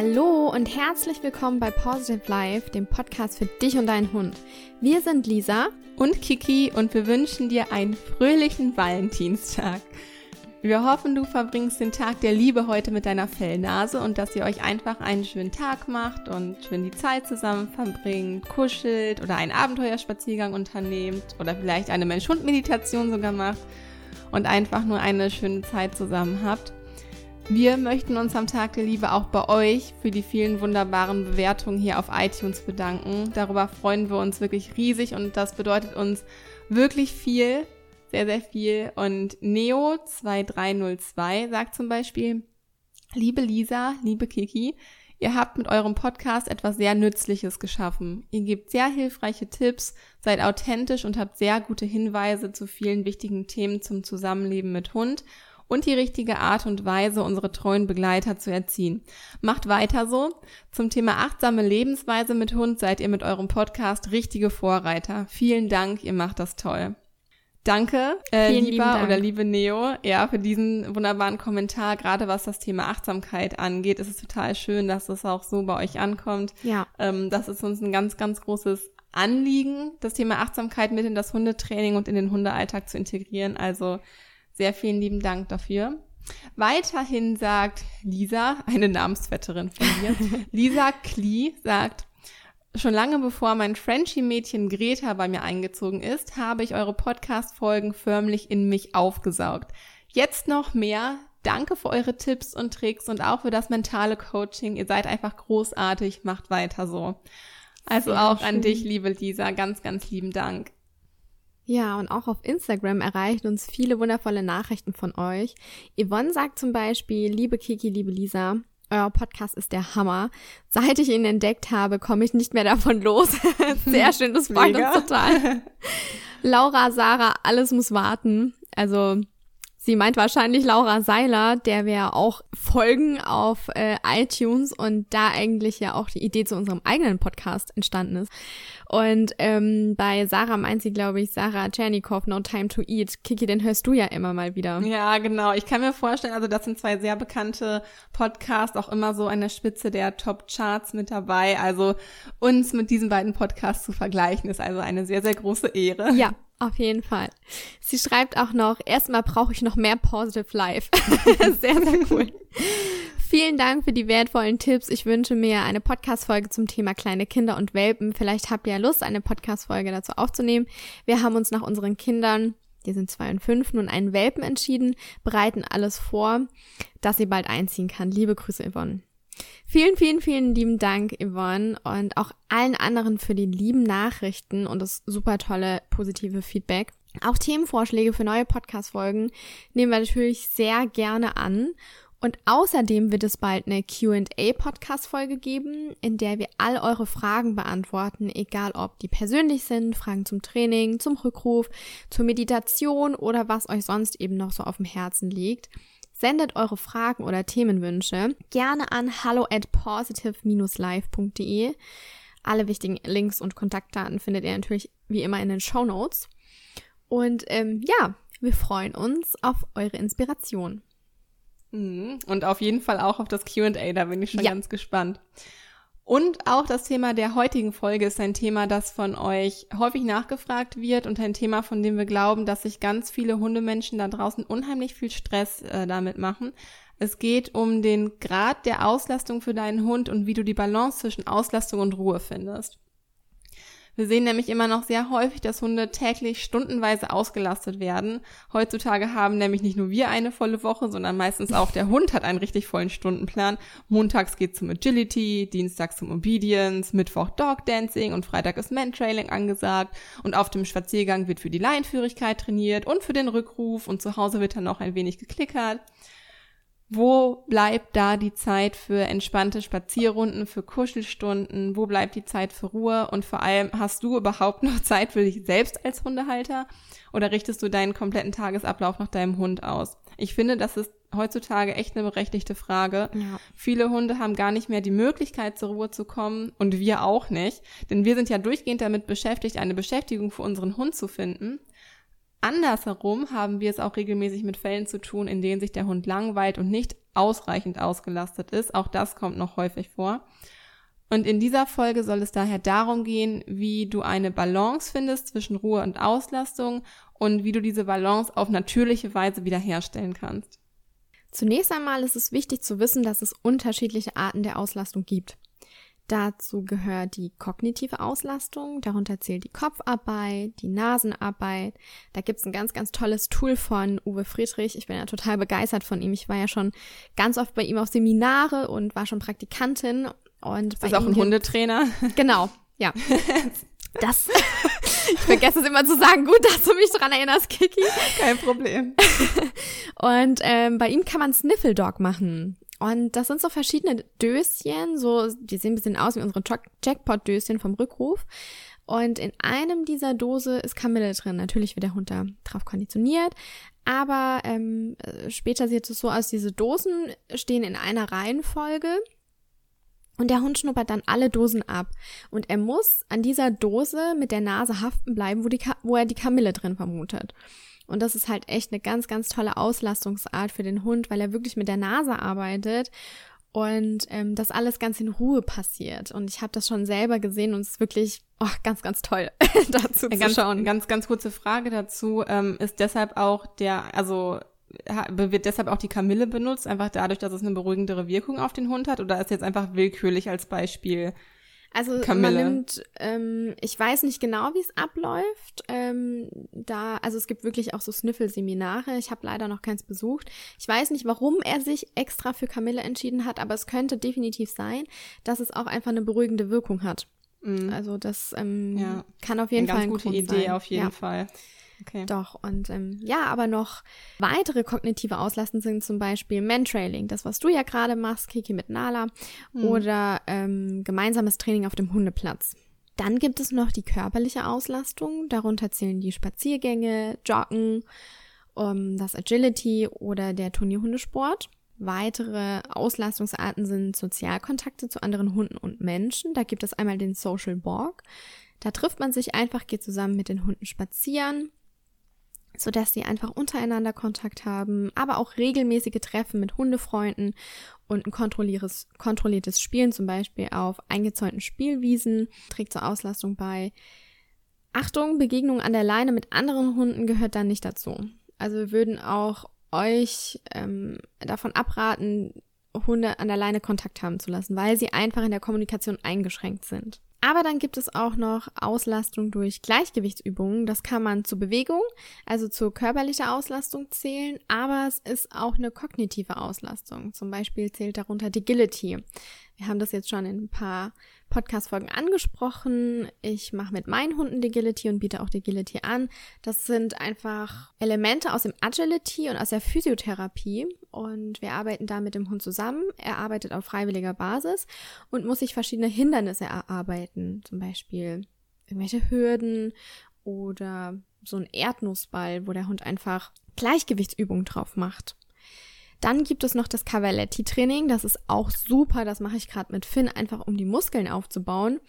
Hallo und herzlich willkommen bei Positive Life, dem Podcast für dich und deinen Hund. Wir sind Lisa und Kiki und wir wünschen dir einen fröhlichen Valentinstag. Wir hoffen, du verbringst den Tag der Liebe heute mit deiner Fellnase und dass ihr euch einfach einen schönen Tag macht und schön die Zeit zusammen verbringt, kuschelt oder einen Abenteuerspaziergang unternehmt oder vielleicht eine Mensch-Hund-Meditation sogar macht und einfach nur eine schöne Zeit zusammen habt. Wir möchten uns am Tag der Liebe auch bei euch für die vielen wunderbaren Bewertungen hier auf iTunes bedanken. Darüber freuen wir uns wirklich riesig und das bedeutet uns wirklich viel, sehr, sehr viel. Und Neo2302 sagt zum Beispiel, liebe Lisa, liebe Kiki, ihr habt mit eurem Podcast etwas sehr Nützliches geschaffen. Ihr gebt sehr hilfreiche Tipps, seid authentisch und habt sehr gute Hinweise zu vielen wichtigen Themen zum Zusammenleben mit Hund und die richtige Art und Weise, unsere treuen Begleiter zu erziehen. Macht weiter so. Zum Thema achtsame Lebensweise mit Hund seid ihr mit eurem Podcast richtige Vorreiter. Vielen Dank, ihr macht das toll. Danke, äh, lieber Dank. oder liebe Neo, ja, für diesen wunderbaren Kommentar. Gerade was das Thema Achtsamkeit angeht, ist es total schön, dass es auch so bei euch ankommt. Ja. Ähm, das ist uns ein ganz, ganz großes Anliegen, das Thema Achtsamkeit mit in das Hundetraining und in den Hundealltag zu integrieren. Also sehr vielen lieben Dank dafür. Weiterhin sagt Lisa, eine Namensvetterin von mir, Lisa Klee sagt, schon lange bevor mein Frenchie-Mädchen Greta bei mir eingezogen ist, habe ich eure Podcast-Folgen förmlich in mich aufgesaugt. Jetzt noch mehr. Danke für eure Tipps und Tricks und auch für das mentale Coaching. Ihr seid einfach großartig. Macht weiter so. Also Sehr auch schön. an dich, liebe Lisa, ganz, ganz lieben Dank. Ja, und auch auf Instagram erreichen uns viele wundervolle Nachrichten von euch. Yvonne sagt zum Beispiel, liebe Kiki, liebe Lisa, euer Podcast ist der Hammer. Seit ich ihn entdeckt habe, komme ich nicht mehr davon los. Sehr schön, das freut uns total. Laura, Sarah, alles muss warten. Also Sie meint wahrscheinlich Laura Seiler, der wir auch folgen auf äh, iTunes und da eigentlich ja auch die Idee zu unserem eigenen Podcast entstanden ist. Und ähm, bei Sarah meint sie, glaube ich, Sarah Tschernikow, No Time to Eat. Kiki, den hörst du ja immer mal wieder. Ja, genau. Ich kann mir vorstellen, also das sind zwei sehr bekannte Podcasts, auch immer so an der Spitze der Top-Charts mit dabei. Also uns mit diesen beiden Podcasts zu vergleichen, ist also eine sehr, sehr große Ehre. Ja, auf jeden Fall. Sie schreibt auch noch, erstmal brauche ich noch mehr Positive Life. sehr, sehr cool. Vielen Dank für die wertvollen Tipps. Ich wünsche mir eine Podcast-Folge zum Thema kleine Kinder und Welpen. Vielleicht habt ihr ja Lust, eine Podcast-Folge dazu aufzunehmen. Wir haben uns nach unseren Kindern, die sind zwei und fünf, nun einen Welpen entschieden, bereiten alles vor, dass sie bald einziehen kann. Liebe Grüße, Yvonne. Vielen, vielen, vielen lieben Dank, Yvonne, und auch allen anderen für die lieben Nachrichten und das super tolle positive Feedback. Auch Themenvorschläge für neue Podcast-Folgen nehmen wir natürlich sehr gerne an. Und außerdem wird es bald eine QA-Podcast-Folge geben, in der wir all eure Fragen beantworten, egal ob die persönlich sind, Fragen zum Training, zum Rückruf, zur Meditation oder was euch sonst eben noch so auf dem Herzen liegt. Sendet eure Fragen oder Themenwünsche gerne an hallo at positive-live.de. Alle wichtigen Links und Kontaktdaten findet ihr natürlich wie immer in den Show Notes. Und ähm, ja, wir freuen uns auf eure Inspiration. Mhm. Und auf jeden Fall auch auf das QA, da bin ich schon ja. ganz gespannt. Und auch das Thema der heutigen Folge ist ein Thema, das von euch häufig nachgefragt wird und ein Thema, von dem wir glauben, dass sich ganz viele Hundemenschen da draußen unheimlich viel Stress äh, damit machen. Es geht um den Grad der Auslastung für deinen Hund und wie du die Balance zwischen Auslastung und Ruhe findest. Wir sehen nämlich immer noch sehr häufig, dass Hunde täglich stundenweise ausgelastet werden. Heutzutage haben nämlich nicht nur wir eine volle Woche, sondern meistens auch der Hund hat einen richtig vollen Stundenplan. Montags geht zum Agility, Dienstags zum Obedience, Mittwoch Dog Dancing und Freitag ist Mantrailing angesagt. Und auf dem Spaziergang wird für die Leinführigkeit trainiert und für den Rückruf und zu Hause wird dann noch ein wenig geklickert. Wo bleibt da die Zeit für entspannte Spazierrunden, für Kuschelstunden? Wo bleibt die Zeit für Ruhe? Und vor allem, hast du überhaupt noch Zeit für dich selbst als Hundehalter? Oder richtest du deinen kompletten Tagesablauf nach deinem Hund aus? Ich finde, das ist heutzutage echt eine berechtigte Frage. Ja. Viele Hunde haben gar nicht mehr die Möglichkeit, zur Ruhe zu kommen und wir auch nicht. Denn wir sind ja durchgehend damit beschäftigt, eine Beschäftigung für unseren Hund zu finden. Andersherum haben wir es auch regelmäßig mit Fällen zu tun, in denen sich der Hund langweilt und nicht ausreichend ausgelastet ist. Auch das kommt noch häufig vor. Und in dieser Folge soll es daher darum gehen, wie du eine Balance findest zwischen Ruhe und Auslastung und wie du diese Balance auf natürliche Weise wiederherstellen kannst. Zunächst einmal ist es wichtig zu wissen, dass es unterschiedliche Arten der Auslastung gibt. Dazu gehört die kognitive Auslastung, darunter zählt die Kopfarbeit, die Nasenarbeit. Da gibt's ein ganz, ganz tolles Tool von Uwe Friedrich. Ich bin ja total begeistert von ihm. Ich war ja schon ganz oft bei ihm auf Seminare und war schon Praktikantin. Und das ist auch ein Hundetrainer. Genau, ja. Das, ich vergesse es immer zu sagen, gut, dass du mich dran erinnerst, Kiki. Kein Problem. Und ähm, bei ihm kann man Sniffle Dog machen. Und das sind so verschiedene Döschen, so, die sehen ein bisschen aus wie unsere Jackpot-Döschen vom Rückruf. Und in einem dieser Dose ist Kamille drin. Natürlich wird der Hund da drauf konditioniert. Aber ähm, später sieht es so aus, diese Dosen stehen in einer Reihenfolge. Und der Hund schnuppert dann alle Dosen ab. Und er muss an dieser Dose mit der Nase haften bleiben, wo, die wo er die Kamille drin vermutet. Und das ist halt echt eine ganz, ganz tolle Auslastungsart für den Hund, weil er wirklich mit der Nase arbeitet und ähm, das alles ganz in Ruhe passiert. Und ich habe das schon selber gesehen und es ist wirklich oh, ganz, ganz toll dazu zu ganz, schauen. Ganz, ganz kurze Frage dazu. Ähm, ist deshalb auch der, also wird deshalb auch die Kamille benutzt, einfach dadurch, dass es eine beruhigendere Wirkung auf den Hund hat? Oder ist jetzt einfach willkürlich als Beispiel also Kamille. man nimmt, ähm, ich weiß nicht genau, wie es abläuft. Ähm, da, also es gibt wirklich auch so Sniffel-Seminare. Ich habe leider noch keins besucht. Ich weiß nicht, warum er sich extra für Kamille entschieden hat, aber es könnte definitiv sein, dass es auch einfach eine beruhigende Wirkung hat. Mhm. Also das ähm, ja. kann auf jeden eine Fall eine gute Grund Idee sein. auf jeden ja. Fall. Okay. Doch, und ähm, ja, aber noch weitere kognitive Auslasten sind zum Beispiel Mantrailing, das, was du ja gerade machst, Kiki mit Nala, mhm. oder ähm, gemeinsames Training auf dem Hundeplatz. Dann gibt es noch die körperliche Auslastung, darunter zählen die Spaziergänge, Joggen, ähm, das Agility oder der Turnierhundesport. Weitere Auslastungsarten sind Sozialkontakte zu anderen Hunden und Menschen. Da gibt es einmal den Social Walk. Da trifft man sich einfach, geht zusammen mit den Hunden spazieren so dass sie einfach untereinander Kontakt haben, aber auch regelmäßige Treffen mit Hundefreunden und ein kontrolliertes, kontrolliertes Spielen, zum Beispiel auf eingezäunten Spielwiesen, trägt zur Auslastung bei. Achtung, Begegnung an der Leine mit anderen Hunden gehört dann nicht dazu. Also wir würden auch euch ähm, davon abraten, Hunde an der Leine Kontakt haben zu lassen, weil sie einfach in der Kommunikation eingeschränkt sind. Aber dann gibt es auch noch Auslastung durch Gleichgewichtsübungen. Das kann man zur Bewegung, also zur körperlichen Auslastung zählen, aber es ist auch eine kognitive Auslastung. Zum Beispiel zählt darunter die Agility. Wir haben das jetzt schon in ein paar Podcast-Folgen angesprochen. Ich mache mit meinen Hunden Agility und biete auch Agility an. Das sind einfach Elemente aus dem Agility und aus der Physiotherapie. Und wir arbeiten da mit dem Hund zusammen. Er arbeitet auf freiwilliger Basis und muss sich verschiedene Hindernisse erarbeiten. Zum Beispiel irgendwelche Hürden oder so ein Erdnussball, wo der Hund einfach Gleichgewichtsübungen drauf macht. Dann gibt es noch das Cavaletti-Training. Das ist auch super. Das mache ich gerade mit Finn, einfach um die Muskeln aufzubauen.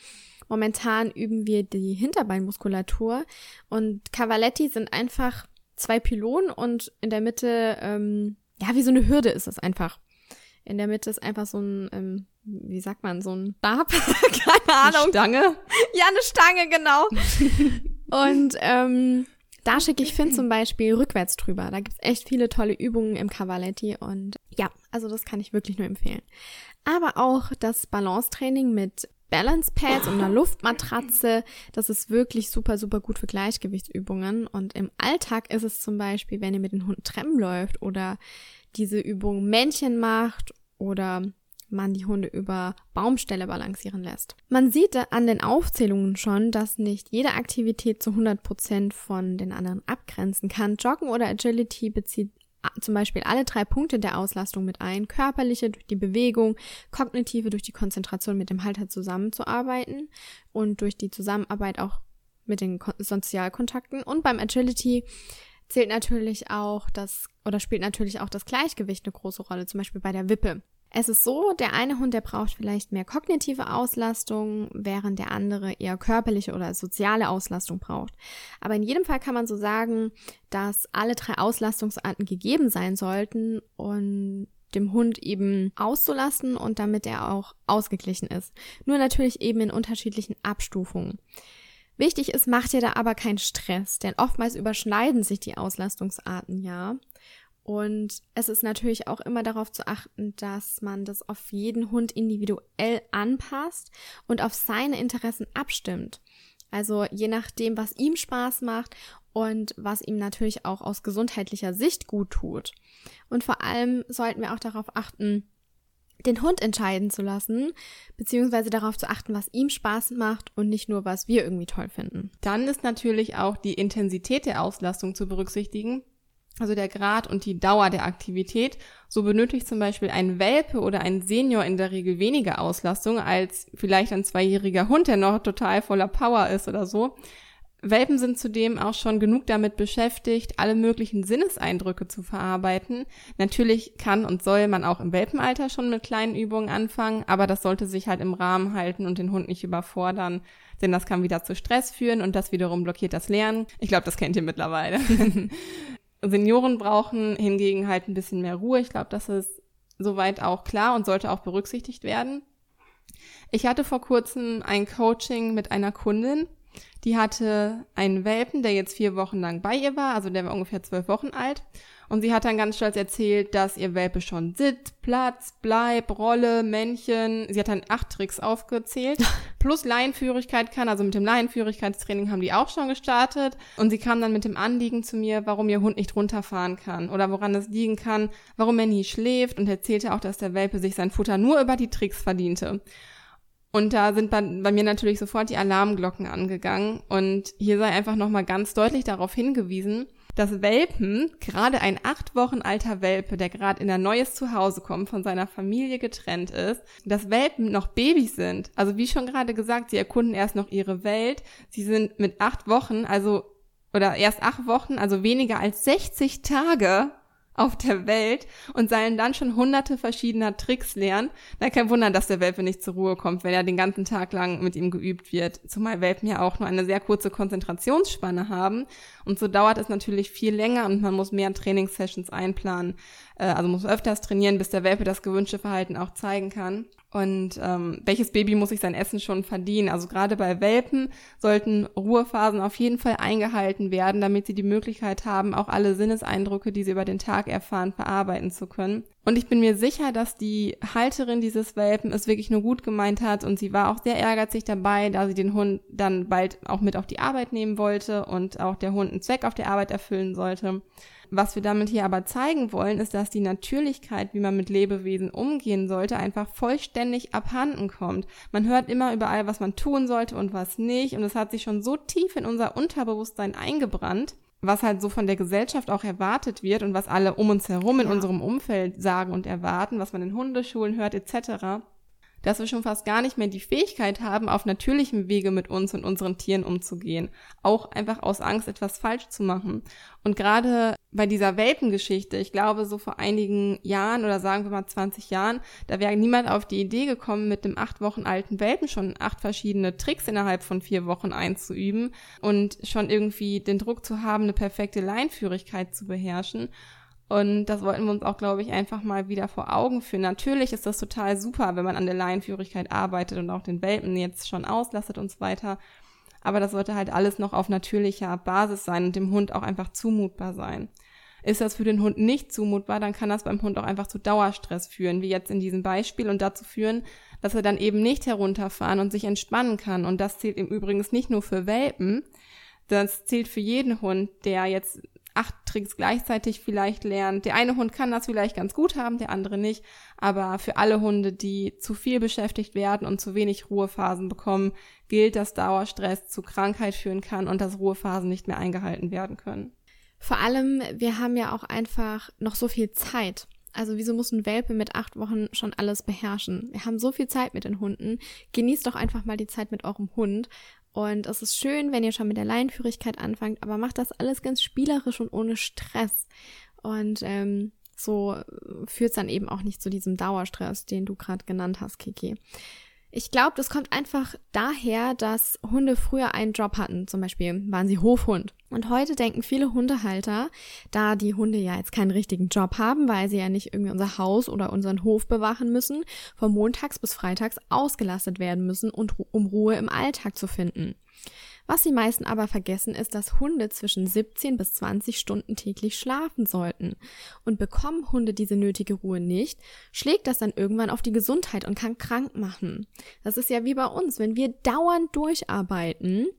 Momentan üben wir die Hinterbeinmuskulatur und Cavaletti sind einfach zwei Pylonen und in der Mitte, ähm, ja, wie so eine Hürde ist das einfach. In der Mitte ist einfach so ein, ähm, wie sagt man, so ein Stab? Keine Ahnung. Eine Stange? Ja, eine Stange, genau. und ähm, da schicke ich Finn zum Beispiel rückwärts drüber. Da gibt's echt viele tolle Übungen im Cavaletti und ja, also das kann ich wirklich nur empfehlen. Aber auch das Balancetraining mit Balance Pads und einer Luftmatratze, das ist wirklich super, super gut für Gleichgewichtsübungen. Und im Alltag ist es zum Beispiel, wenn ihr mit den Hunden Treppen läuft oder diese Übung Männchen macht oder man die Hunde über Baumställe balancieren lässt. Man sieht an den Aufzählungen schon, dass nicht jede Aktivität zu 100 Prozent von den anderen abgrenzen kann. Joggen oder Agility bezieht zum Beispiel alle drei Punkte der Auslastung mit ein. Körperliche durch die Bewegung, kognitive durch die Konzentration mit dem Halter zusammenzuarbeiten und durch die Zusammenarbeit auch mit den Sozialkontakten. Und beim Agility zählt natürlich auch das oder spielt natürlich auch das Gleichgewicht eine große Rolle, zum Beispiel bei der Wippe. Es ist so, der eine Hund, der braucht vielleicht mehr kognitive Auslastung, während der andere eher körperliche oder soziale Auslastung braucht. Aber in jedem Fall kann man so sagen, dass alle drei Auslastungsarten gegeben sein sollten und dem Hund eben auszulassen und damit er auch ausgeglichen ist. Nur natürlich eben in unterschiedlichen Abstufungen. Wichtig ist, macht ihr da aber keinen Stress, denn oftmals überschneiden sich die Auslastungsarten ja. Und es ist natürlich auch immer darauf zu achten, dass man das auf jeden Hund individuell anpasst und auf seine Interessen abstimmt. Also je nachdem, was ihm Spaß macht und was ihm natürlich auch aus gesundheitlicher Sicht gut tut. Und vor allem sollten wir auch darauf achten, den Hund entscheiden zu lassen, beziehungsweise darauf zu achten, was ihm Spaß macht und nicht nur, was wir irgendwie toll finden. Dann ist natürlich auch die Intensität der Auslastung zu berücksichtigen, also der Grad und die Dauer der Aktivität. So benötigt zum Beispiel ein Welpe oder ein Senior in der Regel weniger Auslastung als vielleicht ein zweijähriger Hund, der noch total voller Power ist oder so. Welpen sind zudem auch schon genug damit beschäftigt, alle möglichen Sinneseindrücke zu verarbeiten. Natürlich kann und soll man auch im Welpenalter schon mit kleinen Übungen anfangen, aber das sollte sich halt im Rahmen halten und den Hund nicht überfordern, denn das kann wieder zu Stress führen und das wiederum blockiert das Lernen. Ich glaube, das kennt ihr mittlerweile. Senioren brauchen hingegen halt ein bisschen mehr Ruhe. Ich glaube, das ist soweit auch klar und sollte auch berücksichtigt werden. Ich hatte vor kurzem ein Coaching mit einer Kundin, die hatte einen Welpen, der jetzt vier Wochen lang bei ihr war, also der war ungefähr zwölf Wochen alt. Und sie hat dann ganz stolz erzählt, dass ihr Welpe schon sitzt, Platz, Bleib, Rolle, Männchen. Sie hat dann acht Tricks aufgezählt. Plus Laienführigkeit kann, also mit dem Laienführigkeitstraining haben die auch schon gestartet. Und sie kam dann mit dem Anliegen zu mir, warum ihr Hund nicht runterfahren kann oder woran es liegen kann, warum er nie schläft und erzählte auch, dass der Welpe sich sein Futter nur über die Tricks verdiente. Und da sind bei, bei, mir natürlich sofort die Alarmglocken angegangen. Und hier sei einfach nochmal ganz deutlich darauf hingewiesen, dass Welpen, gerade ein acht Wochen alter Welpe, der gerade in ein neues Zuhause kommt, von seiner Familie getrennt ist, dass Welpen noch Babys sind. Also wie schon gerade gesagt, sie erkunden erst noch ihre Welt. Sie sind mit acht Wochen, also oder erst acht Wochen, also weniger als 60 Tage auf der Welt und sollen dann schon hunderte verschiedener Tricks lernen. Na, kein Wunder, dass der Welpe nicht zur Ruhe kommt, wenn er den ganzen Tag lang mit ihm geübt wird. Zumal Welpen ja auch nur eine sehr kurze Konzentrationsspanne haben. Und so dauert es natürlich viel länger und man muss mehr Trainingssessions einplanen. Äh, also muss öfters trainieren, bis der Welpe das gewünschte Verhalten auch zeigen kann. Und ähm, welches Baby muss sich sein Essen schon verdienen? Also gerade bei Welpen sollten Ruhephasen auf jeden Fall eingehalten werden, damit sie die Möglichkeit haben, auch alle Sinneseindrücke, die sie über den Tag erfahren, verarbeiten zu können. Und ich bin mir sicher, dass die Halterin dieses Welpen es wirklich nur gut gemeint hat und sie war auch sehr ehrgeizig dabei, da sie den Hund dann bald auch mit auf die Arbeit nehmen wollte und auch der Hund einen Zweck auf der Arbeit erfüllen sollte. Was wir damit hier aber zeigen wollen, ist, dass die Natürlichkeit, wie man mit Lebewesen umgehen sollte, einfach vollständig abhanden kommt. Man hört immer überall, was man tun sollte und was nicht. Und es hat sich schon so tief in unser Unterbewusstsein eingebrannt, was halt so von der Gesellschaft auch erwartet wird und was alle um uns herum in ja. unserem Umfeld sagen und erwarten, was man in Hundeschulen hört etc dass wir schon fast gar nicht mehr die Fähigkeit haben, auf natürlichem Wege mit uns und unseren Tieren umzugehen. Auch einfach aus Angst, etwas falsch zu machen. Und gerade bei dieser Welpengeschichte, ich glaube, so vor einigen Jahren oder sagen wir mal 20 Jahren, da wäre niemand auf die Idee gekommen, mit dem acht Wochen alten Welpen schon acht verschiedene Tricks innerhalb von vier Wochen einzuüben und schon irgendwie den Druck zu haben, eine perfekte Leinführigkeit zu beherrschen. Und das wollten wir uns auch, glaube ich, einfach mal wieder vor Augen führen. Natürlich ist das total super, wenn man an der Laienführigkeit arbeitet und auch den Welpen jetzt schon auslastet und so weiter. Aber das sollte halt alles noch auf natürlicher Basis sein und dem Hund auch einfach zumutbar sein. Ist das für den Hund nicht zumutbar, dann kann das beim Hund auch einfach zu Dauerstress führen, wie jetzt in diesem Beispiel und dazu führen, dass er dann eben nicht herunterfahren und sich entspannen kann. Und das zählt im Übrigen nicht nur für Welpen, das zählt für jeden Hund, der jetzt acht Tricks gleichzeitig vielleicht lernt. Der eine Hund kann das vielleicht ganz gut haben, der andere nicht. Aber für alle Hunde, die zu viel beschäftigt werden und zu wenig Ruhephasen bekommen, gilt, dass Dauerstress zu Krankheit führen kann und dass Ruhephasen nicht mehr eingehalten werden können. Vor allem, wir haben ja auch einfach noch so viel Zeit. Also wieso muss ein Welpe mit acht Wochen schon alles beherrschen? Wir haben so viel Zeit mit den Hunden. Genießt doch einfach mal die Zeit mit eurem Hund und es ist schön, wenn ihr schon mit der Leinführigkeit anfangt, aber macht das alles ganz spielerisch und ohne Stress. Und ähm, so führt es dann eben auch nicht zu diesem Dauerstress, den du gerade genannt hast, Kiki. Ich glaube, das kommt einfach daher, dass Hunde früher einen Job hatten. Zum Beispiel waren sie Hofhund. Und heute denken viele Hundehalter, da die Hunde ja jetzt keinen richtigen Job haben, weil sie ja nicht irgendwie unser Haus oder unseren Hof bewachen müssen, von montags bis freitags ausgelastet werden müssen und um Ruhe im Alltag zu finden. Was die meisten aber vergessen, ist, dass Hunde zwischen 17 bis 20 Stunden täglich schlafen sollten. Und bekommen Hunde diese nötige Ruhe nicht, schlägt das dann irgendwann auf die Gesundheit und kann krank machen. Das ist ja wie bei uns, wenn wir dauernd durcharbeiten,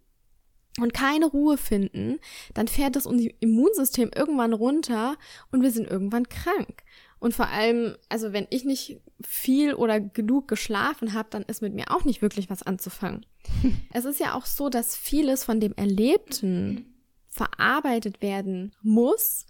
und keine Ruhe finden, dann fährt das unser Immunsystem irgendwann runter und wir sind irgendwann krank. Und vor allem, also wenn ich nicht viel oder genug geschlafen habe, dann ist mit mir auch nicht wirklich was anzufangen. es ist ja auch so, dass vieles von dem Erlebten verarbeitet werden muss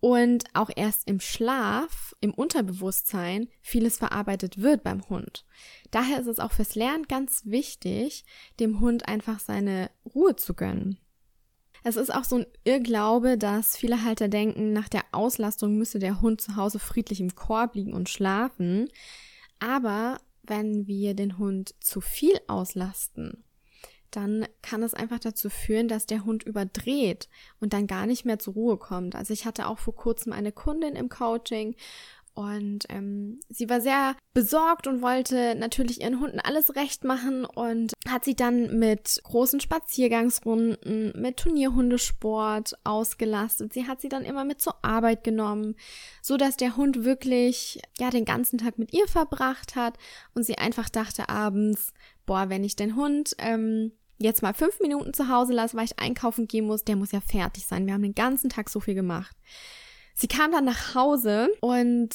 und auch erst im Schlaf, im Unterbewusstsein vieles verarbeitet wird beim Hund. Daher ist es auch fürs Lernen ganz wichtig, dem Hund einfach seine Ruhe zu gönnen. Es ist auch so ein Irrglaube, dass viele Halter denken, nach der Auslastung müsse der Hund zu Hause friedlich im Korb liegen und schlafen. Aber wenn wir den Hund zu viel auslasten, dann kann es einfach dazu führen, dass der Hund überdreht und dann gar nicht mehr zur Ruhe kommt. Also ich hatte auch vor kurzem eine Kundin im Coaching und ähm, sie war sehr besorgt und wollte natürlich ihren Hunden alles recht machen und hat sie dann mit großen Spaziergangsrunden, mit Turnierhundesport ausgelastet. Sie hat sie dann immer mit zur Arbeit genommen, so dass der Hund wirklich ja den ganzen Tag mit ihr verbracht hat und sie einfach dachte abends, boah, wenn ich den Hund ähm, jetzt mal fünf Minuten zu Hause lasse, weil ich einkaufen gehen muss, der muss ja fertig sein. Wir haben den ganzen Tag so viel gemacht. Sie kam dann nach Hause und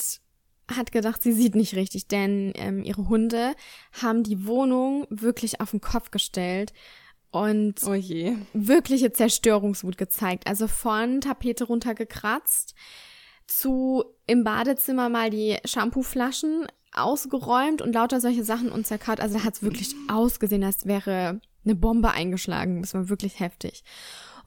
hat gedacht, sie sieht nicht richtig, denn ähm, ihre Hunde haben die Wohnung wirklich auf den Kopf gestellt und oh je. wirkliche Zerstörungswut gezeigt. Also von Tapete runtergekratzt zu im Badezimmer mal die Shampooflaschen ausgeräumt und lauter solche Sachen und zerkaut. Also da hat es wirklich ausgesehen, als wäre eine Bombe eingeschlagen. Das war wirklich heftig.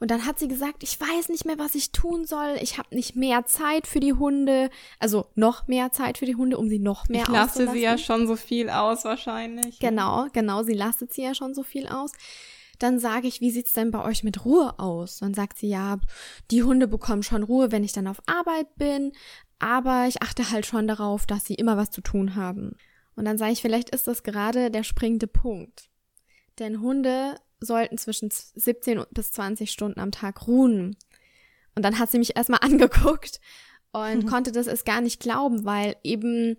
Und dann hat sie gesagt, ich weiß nicht mehr, was ich tun soll. Ich habe nicht mehr Zeit für die Hunde. Also noch mehr Zeit für die Hunde, um sie noch mehr Ich lasse sie ja schon so viel aus wahrscheinlich. Genau, genau. Sie lastet sie ja schon so viel aus. Dann sage ich, wie sieht's denn bei euch mit Ruhe aus? Dann sagt sie, ja, die Hunde bekommen schon Ruhe, wenn ich dann auf Arbeit bin. Aber ich achte halt schon darauf, dass sie immer was zu tun haben. Und dann sage ich, vielleicht ist das gerade der springende Punkt. Denn Hunde sollten zwischen 17 bis 20 Stunden am Tag ruhen. Und dann hat sie mich erstmal angeguckt und konnte das erst gar nicht glauben, weil eben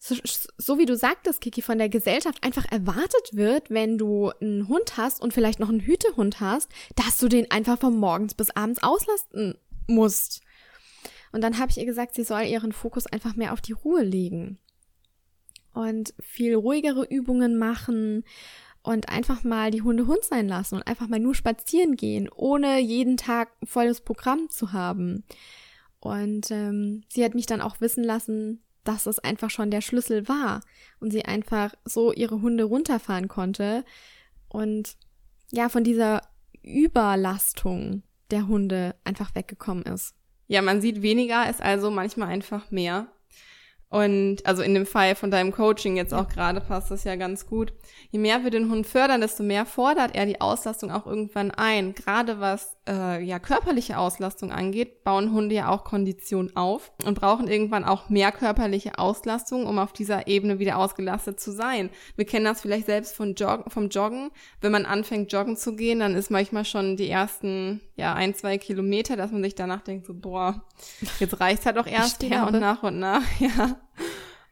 so, so, wie du sagtest, Kiki, von der Gesellschaft einfach erwartet wird, wenn du einen Hund hast und vielleicht noch einen Hütehund hast, dass du den einfach von morgens bis abends auslasten musst. Und dann habe ich ihr gesagt, sie soll ihren Fokus einfach mehr auf die Ruhe legen und viel ruhigere Übungen machen und einfach mal die Hunde Hund sein lassen und einfach mal nur spazieren gehen, ohne jeden Tag volles Programm zu haben. Und ähm, sie hat mich dann auch wissen lassen, dass es einfach schon der Schlüssel war und sie einfach so ihre Hunde runterfahren konnte und ja, von dieser Überlastung der Hunde einfach weggekommen ist. Ja, man sieht weniger, ist also manchmal einfach mehr. Und also in dem Fall von deinem Coaching jetzt auch gerade passt das ja ganz gut. Je mehr wir den Hund fördern, desto mehr fordert er die Auslastung auch irgendwann ein. Gerade was äh, ja körperliche Auslastung angeht, bauen Hunde ja auch Kondition auf und brauchen irgendwann auch mehr körperliche Auslastung, um auf dieser Ebene wieder ausgelastet zu sein. Wir kennen das vielleicht selbst von Jog vom Joggen. Wenn man anfängt, joggen zu gehen, dann ist manchmal schon die ersten ja ein, zwei Kilometer, dass man sich danach denkt, so boah, jetzt reicht's halt auch erst wieder und nach und nach, ja.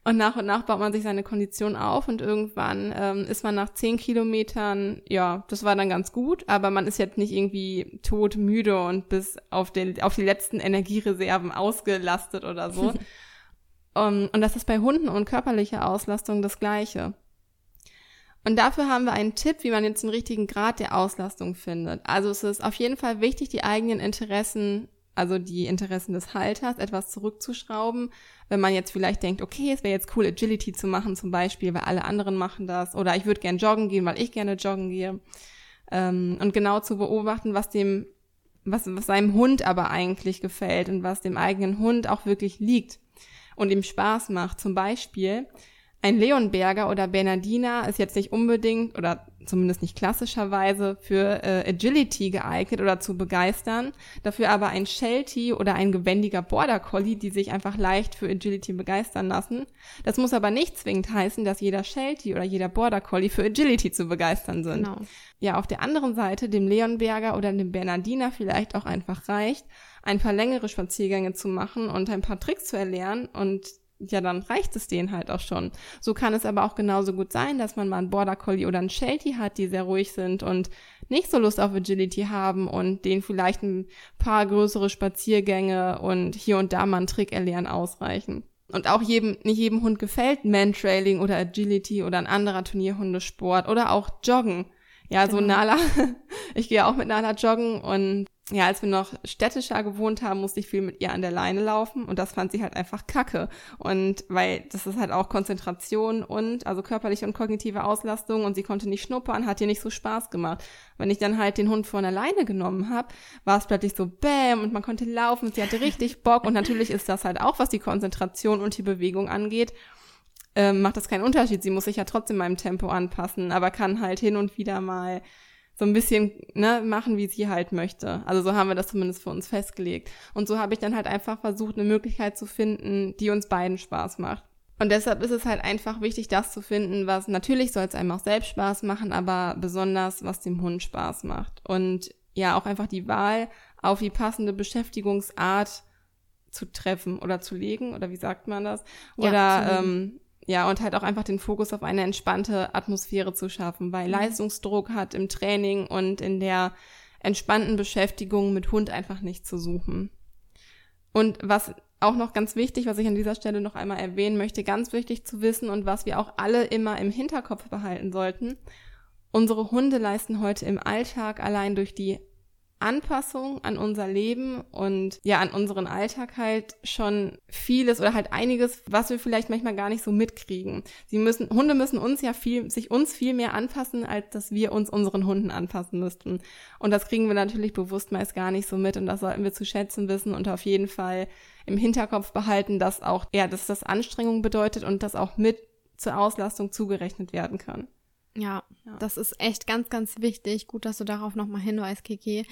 Und nach und nach baut man sich seine Kondition auf und irgendwann ähm, ist man nach zehn Kilometern, ja, das war dann ganz gut, aber man ist jetzt nicht irgendwie tot, müde und bis auf, den, auf die letzten Energiereserven ausgelastet oder so. um, und das ist bei Hunden und körperlicher Auslastung das Gleiche. Und dafür haben wir einen Tipp, wie man jetzt den richtigen Grad der Auslastung findet. Also es ist auf jeden Fall wichtig, die eigenen Interessen also die Interessen des Halters, etwas zurückzuschrauben. Wenn man jetzt vielleicht denkt, okay, es wäre jetzt cool, Agility zu machen zum Beispiel, weil alle anderen machen das. Oder ich würde gern joggen gehen, weil ich gerne joggen gehe. Ähm, und genau zu beobachten, was dem, was, was seinem Hund aber eigentlich gefällt und was dem eigenen Hund auch wirklich liegt und ihm Spaß macht. Zum Beispiel Ein Leonberger oder Bernardiner ist jetzt nicht unbedingt oder zumindest nicht klassischerweise für äh, Agility geeignet oder zu begeistern. Dafür aber ein Sheltie oder ein gewendiger Border Collie, die sich einfach leicht für Agility begeistern lassen. Das muss aber nicht zwingend heißen, dass jeder Sheltie oder jeder Border Collie für Agility zu begeistern sind. Genau. Ja, auf der anderen Seite dem Leonberger oder dem Bernardiner vielleicht auch einfach reicht, ein paar längere Spaziergänge zu machen und ein paar Tricks zu erlernen und ja, dann reicht es denen halt auch schon. So kann es aber auch genauso gut sein, dass man mal einen Border Collie oder einen Sheltie hat, die sehr ruhig sind und nicht so Lust auf Agility haben und denen vielleicht ein paar größere Spaziergänge und hier und da mal einen Trick erlernen ausreichen. Und auch jedem, nicht jedem Hund gefällt Mantrailing oder Agility oder ein anderer Turnierhundesport oder auch Joggen. Ja, so genau. Nala, ich gehe auch mit Nala joggen und ja, als wir noch städtischer gewohnt haben, musste ich viel mit ihr an der Leine laufen und das fand sie halt einfach kacke. Und weil das ist halt auch Konzentration und also körperliche und kognitive Auslastung und sie konnte nicht schnuppern, hat ihr nicht so Spaß gemacht. Wenn ich dann halt den Hund vor der Leine genommen habe, war es plötzlich so bäm und man konnte laufen, sie hatte richtig Bock und natürlich ist das halt auch, was die Konzentration und die Bewegung angeht, ähm, macht das keinen Unterschied. Sie muss sich ja trotzdem meinem Tempo anpassen, aber kann halt hin und wieder mal so ein bisschen ne, machen, wie sie halt möchte. Also so haben wir das zumindest für uns festgelegt. Und so habe ich dann halt einfach versucht, eine Möglichkeit zu finden, die uns beiden Spaß macht. Und deshalb ist es halt einfach wichtig, das zu finden, was natürlich soll es einem auch selbst Spaß machen, aber besonders, was dem Hund Spaß macht. Und ja, auch einfach die Wahl auf die passende Beschäftigungsart zu treffen oder zu legen, oder wie sagt man das? Oder ja, ähm, ja, und halt auch einfach den Fokus auf eine entspannte Atmosphäre zu schaffen, weil mhm. Leistungsdruck hat im Training und in der entspannten Beschäftigung mit Hund einfach nicht zu suchen. Und was auch noch ganz wichtig, was ich an dieser Stelle noch einmal erwähnen möchte, ganz wichtig zu wissen und was wir auch alle immer im Hinterkopf behalten sollten. Unsere Hunde leisten heute im Alltag allein durch die Anpassung an unser Leben und ja, an unseren Alltag halt schon vieles oder halt einiges, was wir vielleicht manchmal gar nicht so mitkriegen. Sie müssen, Hunde müssen uns ja viel, sich uns viel mehr anpassen, als dass wir uns unseren Hunden anpassen müssten. Und das kriegen wir natürlich bewusst meist gar nicht so mit und das sollten wir zu schätzen wissen und auf jeden Fall im Hinterkopf behalten, dass auch, ja, dass das Anstrengung bedeutet und das auch mit zur Auslastung zugerechnet werden kann. Ja, ja, das ist echt ganz, ganz wichtig. Gut, dass du darauf nochmal hinweist, Kiki.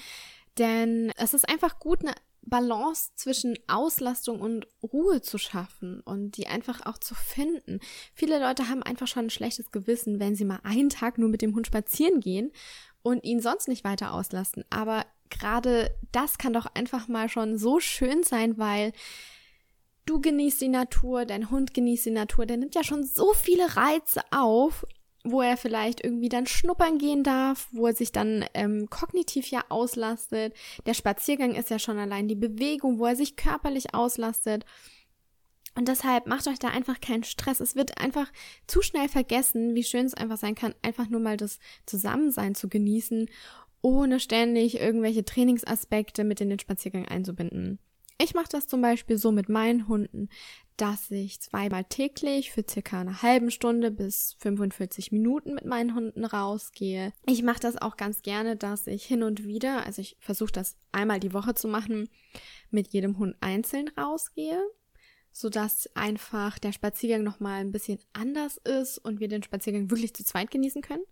Denn es ist einfach gut, eine Balance zwischen Auslastung und Ruhe zu schaffen und die einfach auch zu finden. Viele Leute haben einfach schon ein schlechtes Gewissen, wenn sie mal einen Tag nur mit dem Hund spazieren gehen und ihn sonst nicht weiter auslasten. Aber gerade das kann doch einfach mal schon so schön sein, weil du genießt die Natur, dein Hund genießt die Natur, der nimmt ja schon so viele Reize auf wo er vielleicht irgendwie dann schnuppern gehen darf, wo er sich dann ähm, kognitiv ja auslastet. Der Spaziergang ist ja schon allein die Bewegung, wo er sich körperlich auslastet. Und deshalb macht euch da einfach keinen Stress. Es wird einfach zu schnell vergessen, wie schön es einfach sein kann, einfach nur mal das Zusammensein zu genießen, ohne ständig irgendwelche Trainingsaspekte mit in den Spaziergang einzubinden. Ich mache das zum Beispiel so mit meinen Hunden, dass ich zweimal täglich für circa eine halbe Stunde bis 45 Minuten mit meinen Hunden rausgehe. Ich mache das auch ganz gerne, dass ich hin und wieder, also ich versuche das einmal die Woche zu machen, mit jedem Hund einzeln rausgehe, sodass einfach der Spaziergang nochmal ein bisschen anders ist und wir den Spaziergang wirklich zu zweit genießen können.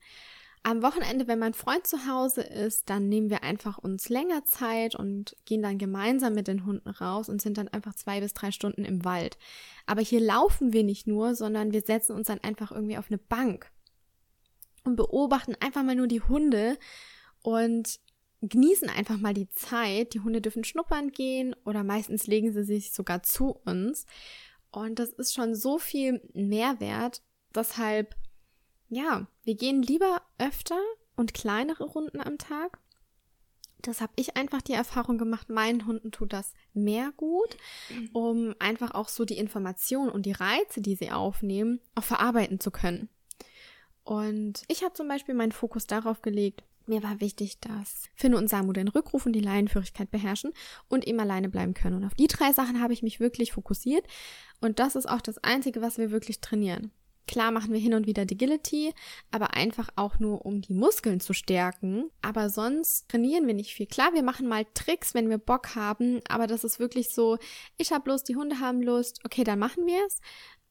Am Wochenende, wenn mein Freund zu Hause ist, dann nehmen wir einfach uns länger Zeit und gehen dann gemeinsam mit den Hunden raus und sind dann einfach zwei bis drei Stunden im Wald. Aber hier laufen wir nicht nur, sondern wir setzen uns dann einfach irgendwie auf eine Bank und beobachten einfach mal nur die Hunde und genießen einfach mal die Zeit. Die Hunde dürfen schnuppern gehen oder meistens legen sie sich sogar zu uns. Und das ist schon so viel Mehrwert. Deshalb ja, wir gehen lieber öfter und kleinere Runden am Tag. Das habe ich einfach die Erfahrung gemacht, meinen Hunden tut das mehr gut, mhm. um einfach auch so die Informationen und die Reize, die sie aufnehmen, auch verarbeiten zu können. Und ich habe zum Beispiel meinen Fokus darauf gelegt, mir war wichtig, dass Finne und Samu den Rückruf und die Leinenführigkeit beherrschen und eben alleine bleiben können. Und auf die drei Sachen habe ich mich wirklich fokussiert. Und das ist auch das Einzige, was wir wirklich trainieren. Klar machen wir hin und wieder Agility, aber einfach auch nur, um die Muskeln zu stärken. Aber sonst trainieren wir nicht viel. Klar, wir machen mal Tricks, wenn wir Bock haben, aber das ist wirklich so, ich habe Lust, die Hunde haben Lust, okay, dann machen wir es.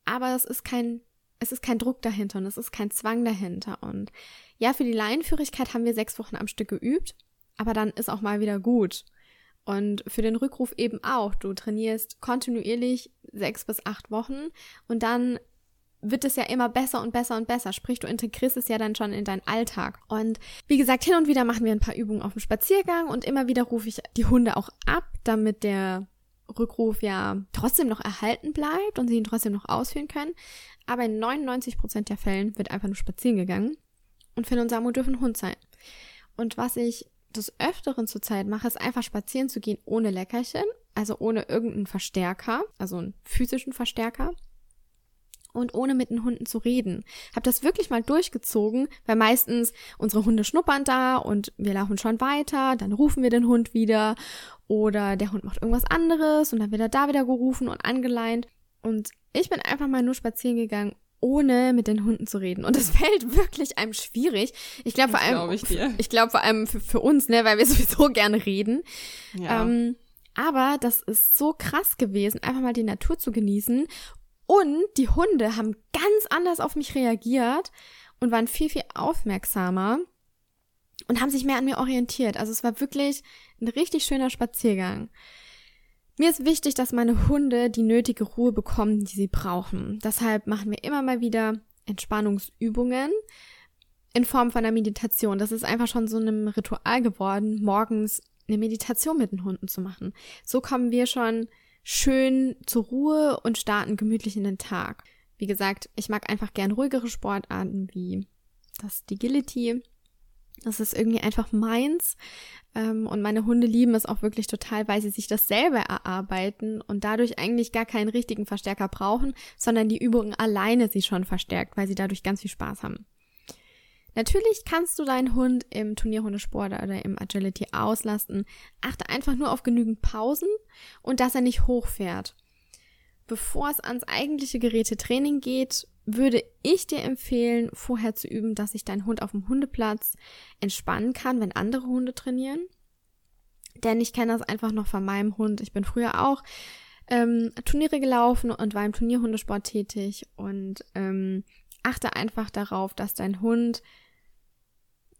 Aber es ist kein es ist kein Druck dahinter und es ist kein Zwang dahinter. Und ja, für die Laienführigkeit haben wir sechs Wochen am Stück geübt, aber dann ist auch mal wieder gut. Und für den Rückruf eben auch. Du trainierst kontinuierlich sechs bis acht Wochen und dann wird es ja immer besser und besser und besser. Sprich, du integrierst es ja dann schon in deinen Alltag. Und wie gesagt, hin und wieder machen wir ein paar Übungen auf dem Spaziergang und immer wieder rufe ich die Hunde auch ab, damit der Rückruf ja trotzdem noch erhalten bleibt und sie ihn trotzdem noch ausführen können. Aber in 99 Prozent der Fällen wird einfach nur spazieren gegangen. Und Finn und Samu dürfen Hund sein. Und was ich des Öfteren zurzeit mache, ist einfach spazieren zu gehen ohne Leckerchen, also ohne irgendeinen Verstärker, also einen physischen Verstärker und ohne mit den Hunden zu reden. Hab das wirklich mal durchgezogen, weil meistens unsere Hunde schnuppern da und wir laufen schon weiter, dann rufen wir den Hund wieder oder der Hund macht irgendwas anderes und dann wird er da wieder gerufen und angeleint. Und ich bin einfach mal nur spazieren gegangen, ohne mit den Hunden zu reden. Und es fällt wirklich einem schwierig. Ich glaube vor allem, glaub ich, ich glaube vor allem für, für, uns, ne, weil wir sowieso gerne reden. Ja. Ähm, aber das ist so krass gewesen, einfach mal die Natur zu genießen. Und die Hunde haben ganz anders auf mich reagiert und waren viel, viel aufmerksamer und haben sich mehr an mir orientiert. Also es war wirklich ein richtig schöner Spaziergang. Mir ist wichtig, dass meine Hunde die nötige Ruhe bekommen, die sie brauchen. Deshalb machen wir immer mal wieder Entspannungsübungen in Form von einer Meditation. Das ist einfach schon so einem Ritual geworden, morgens eine Meditation mit den Hunden zu machen. So kommen wir schon schön zur Ruhe und starten gemütlich in den Tag. Wie gesagt, ich mag einfach gern ruhigere Sportarten wie das Agility das ist irgendwie einfach meins. Ähm, und meine Hunde lieben es auch wirklich total, weil sie sich das selber erarbeiten und dadurch eigentlich gar keinen richtigen Verstärker brauchen, sondern die Übungen alleine sie schon verstärkt, weil sie dadurch ganz viel Spaß haben. Natürlich kannst du deinen Hund im Turnierhundesport oder im Agility auslasten. Achte einfach nur auf genügend Pausen und dass er nicht hochfährt. Bevor es ans eigentliche Gerätetraining geht, würde ich dir empfehlen, vorher zu üben, dass sich dein Hund auf dem Hundeplatz entspannen kann, wenn andere Hunde trainieren. Denn ich kenne das einfach noch von meinem Hund. Ich bin früher auch ähm, Turniere gelaufen und war im Turnierhundesport tätig und ähm, achte einfach darauf, dass dein Hund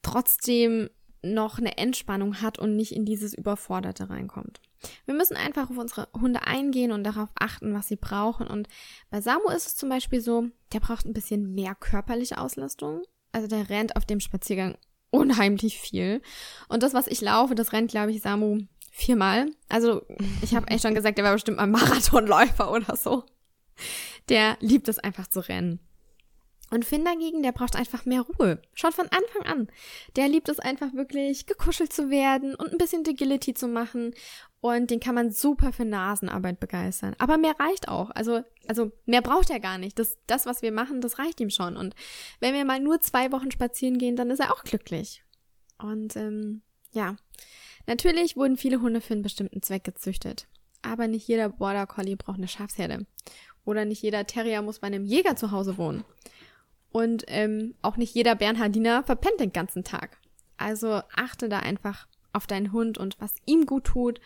trotzdem noch eine Entspannung hat und nicht in dieses Überforderte reinkommt. Wir müssen einfach auf unsere Hunde eingehen und darauf achten, was sie brauchen. Und bei Samu ist es zum Beispiel so, der braucht ein bisschen mehr körperliche Auslastung. Also der rennt auf dem Spaziergang unheimlich viel. Und das, was ich laufe, das rennt, glaube ich, Samu viermal. Also ich habe echt schon gesagt, der war bestimmt mal Marathonläufer oder so. Der liebt es einfach zu rennen. Und Finn dagegen, der braucht einfach mehr Ruhe. Schon von Anfang an. Der liebt es einfach wirklich, gekuschelt zu werden und ein bisschen Agility zu machen. Und den kann man super für Nasenarbeit begeistern. Aber mehr reicht auch. Also, also mehr braucht er gar nicht. Das, das, was wir machen, das reicht ihm schon. Und wenn wir mal nur zwei Wochen spazieren gehen, dann ist er auch glücklich. Und ähm, ja, natürlich wurden viele Hunde für einen bestimmten Zweck gezüchtet. Aber nicht jeder Border Collie braucht eine Schafsherde. Oder nicht jeder Terrier muss bei einem Jäger zu Hause wohnen. Und ähm, auch nicht jeder Bernhardiner verpennt den ganzen Tag. Also achte da einfach auf deinen Hund und was ihm gut tut.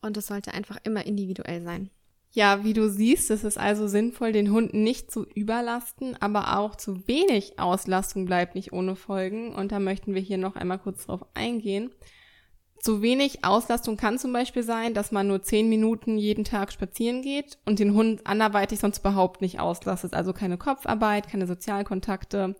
Und es sollte einfach immer individuell sein. Ja, wie du siehst, ist es also sinnvoll, den Hund nicht zu überlasten, aber auch zu wenig Auslastung bleibt nicht ohne Folgen. Und da möchten wir hier noch einmal kurz drauf eingehen. Zu wenig Auslastung kann zum Beispiel sein, dass man nur zehn Minuten jeden Tag spazieren geht und den Hund anderweitig sonst überhaupt nicht auslastet. Also keine Kopfarbeit, keine Sozialkontakte.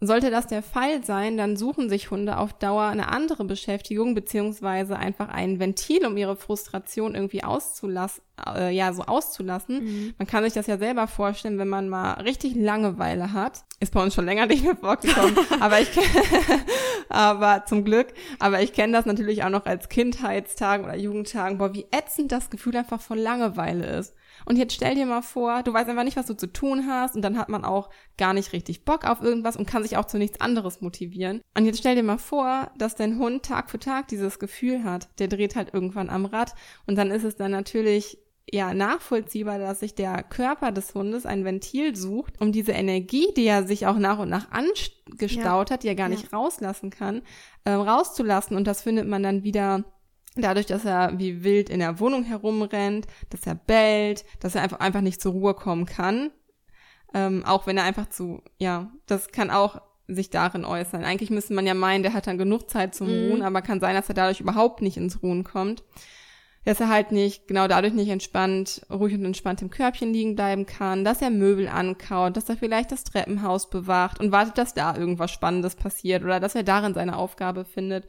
Sollte das der Fall sein, dann suchen sich Hunde auf Dauer eine andere Beschäftigung beziehungsweise einfach ein Ventil, um ihre Frustration irgendwie auszulassen, äh, ja, so auszulassen. Mhm. Man kann sich das ja selber vorstellen, wenn man mal richtig Langeweile hat. Ist bei uns schon länger nicht mehr vorgekommen, aber ich aber zum Glück, aber ich kenne das natürlich auch noch als Kindheitstagen oder Jugendtagen, boah, wie ätzend das Gefühl einfach von Langeweile ist. Und jetzt stell dir mal vor, du weißt einfach nicht, was du zu tun hast und dann hat man auch gar nicht richtig Bock auf irgendwas und kann sich auch zu nichts anderes motivieren. Und jetzt stell dir mal vor, dass dein Hund Tag für Tag dieses Gefühl hat. Der dreht halt irgendwann am Rad und dann ist es dann natürlich ja nachvollziehbar, dass sich der Körper des Hundes ein Ventil sucht, um diese Energie, die er sich auch nach und nach angestaut ja. hat, die er gar ja. nicht rauslassen kann, äh, rauszulassen. Und das findet man dann wieder dadurch, dass er wie wild in der Wohnung herumrennt, dass er bellt, dass er einfach, einfach nicht zur Ruhe kommen kann. Ähm, auch wenn er einfach zu, ja, das kann auch sich darin äußern. Eigentlich müsste man ja meinen, der hat dann genug Zeit zum mm. Ruhen, aber kann sein, dass er dadurch überhaupt nicht ins Ruhen kommt. Dass er halt nicht, genau dadurch nicht entspannt, ruhig und entspannt im Körbchen liegen bleiben kann, dass er Möbel ankaut, dass er vielleicht das Treppenhaus bewacht und wartet, dass da irgendwas Spannendes passiert oder dass er darin seine Aufgabe findet.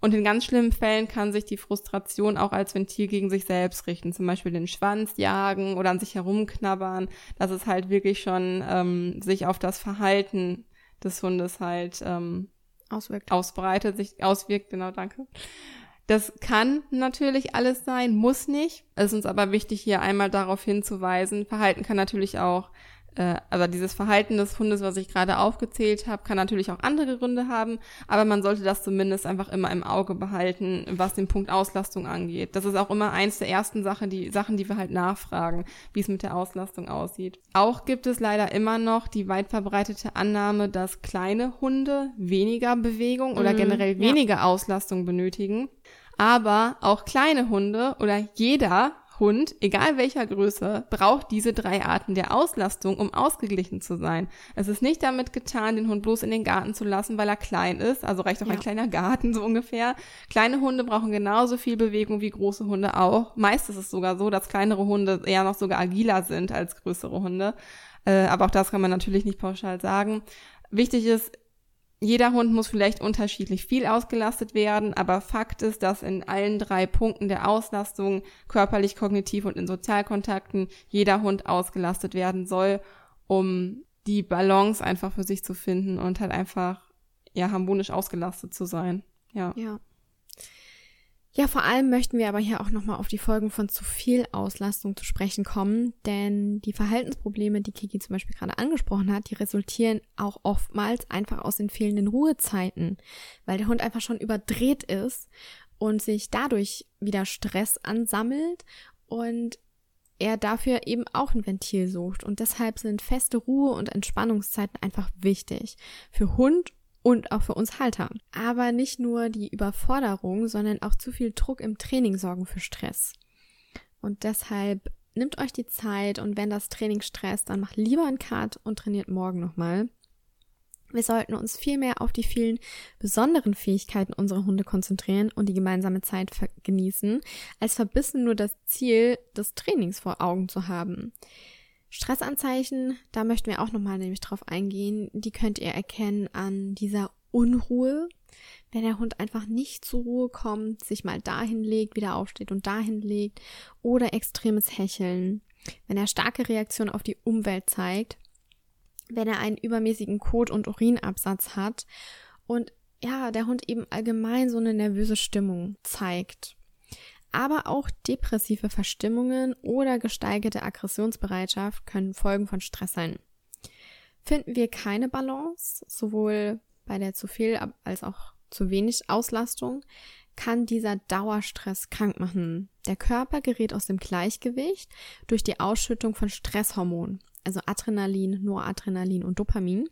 Und in ganz schlimmen Fällen kann sich die Frustration auch als Ventil gegen sich selbst richten, zum Beispiel den Schwanz jagen oder an sich herumknabbern, dass es halt wirklich schon ähm, sich auf das Verhalten des Hundes halt ähm, auswirkt. ausbreitet, sich auswirkt, genau, danke. Das kann natürlich alles sein, muss nicht. Es ist uns aber wichtig, hier einmal darauf hinzuweisen. Verhalten kann natürlich auch aber dieses Verhalten des Hundes, was ich gerade aufgezählt habe, kann natürlich auch andere Gründe haben, aber man sollte das zumindest einfach immer im Auge behalten, was den Punkt Auslastung angeht. Das ist auch immer eins der ersten Sachen, die Sachen, die wir halt nachfragen, wie es mit der Auslastung aussieht. Auch gibt es leider immer noch die weit verbreitete Annahme, dass kleine Hunde weniger Bewegung oder mhm, generell weniger ja. Auslastung benötigen. Aber auch kleine Hunde oder jeder Hund, egal welcher Größe, braucht diese drei Arten der Auslastung, um ausgeglichen zu sein. Es ist nicht damit getan, den Hund bloß in den Garten zu lassen, weil er klein ist. Also reicht auch ja. ein kleiner Garten so ungefähr. Kleine Hunde brauchen genauso viel Bewegung wie große Hunde auch. Meist ist es sogar so, dass kleinere Hunde eher noch sogar agiler sind als größere Hunde. Äh, aber auch das kann man natürlich nicht pauschal sagen. Wichtig ist, jeder Hund muss vielleicht unterschiedlich viel ausgelastet werden, aber Fakt ist, dass in allen drei Punkten der Auslastung, körperlich, kognitiv und in Sozialkontakten, jeder Hund ausgelastet werden soll, um die Balance einfach für sich zu finden und halt einfach, ja, harmonisch ausgelastet zu sein. Ja. Ja. Ja, vor allem möchten wir aber hier auch nochmal auf die Folgen von zu viel Auslastung zu sprechen kommen, denn die Verhaltensprobleme, die Kiki zum Beispiel gerade angesprochen hat, die resultieren auch oftmals einfach aus den fehlenden Ruhezeiten, weil der Hund einfach schon überdreht ist und sich dadurch wieder Stress ansammelt und er dafür eben auch ein Ventil sucht. Und deshalb sind feste Ruhe- und Entspannungszeiten einfach wichtig. Für Hund und auch für uns Halter. Aber nicht nur die Überforderung, sondern auch zu viel Druck im Training sorgen für Stress. Und deshalb nimmt euch die Zeit und wenn das Training stresst, dann macht lieber einen Cut und trainiert morgen nochmal. Wir sollten uns viel mehr auf die vielen besonderen Fähigkeiten unserer Hunde konzentrieren und die gemeinsame Zeit genießen, als verbissen nur das Ziel des Trainings vor Augen zu haben. Stressanzeichen, da möchten wir auch nochmal nämlich drauf eingehen. Die könnt ihr erkennen an dieser Unruhe, wenn der Hund einfach nicht zur Ruhe kommt, sich mal dahin legt, wieder aufsteht und dahin legt oder extremes Hecheln, wenn er starke Reaktionen auf die Umwelt zeigt, wenn er einen übermäßigen Kot- und Urinabsatz hat. Und ja, der Hund eben allgemein so eine nervöse Stimmung zeigt aber auch depressive Verstimmungen oder gesteigerte Aggressionsbereitschaft können Folgen von Stress sein. Finden wir keine Balance, sowohl bei der zu viel als auch zu wenig Auslastung, kann dieser Dauerstress krank machen. Der Körper gerät aus dem Gleichgewicht durch die Ausschüttung von Stresshormonen, also Adrenalin, Noradrenalin und Dopamin.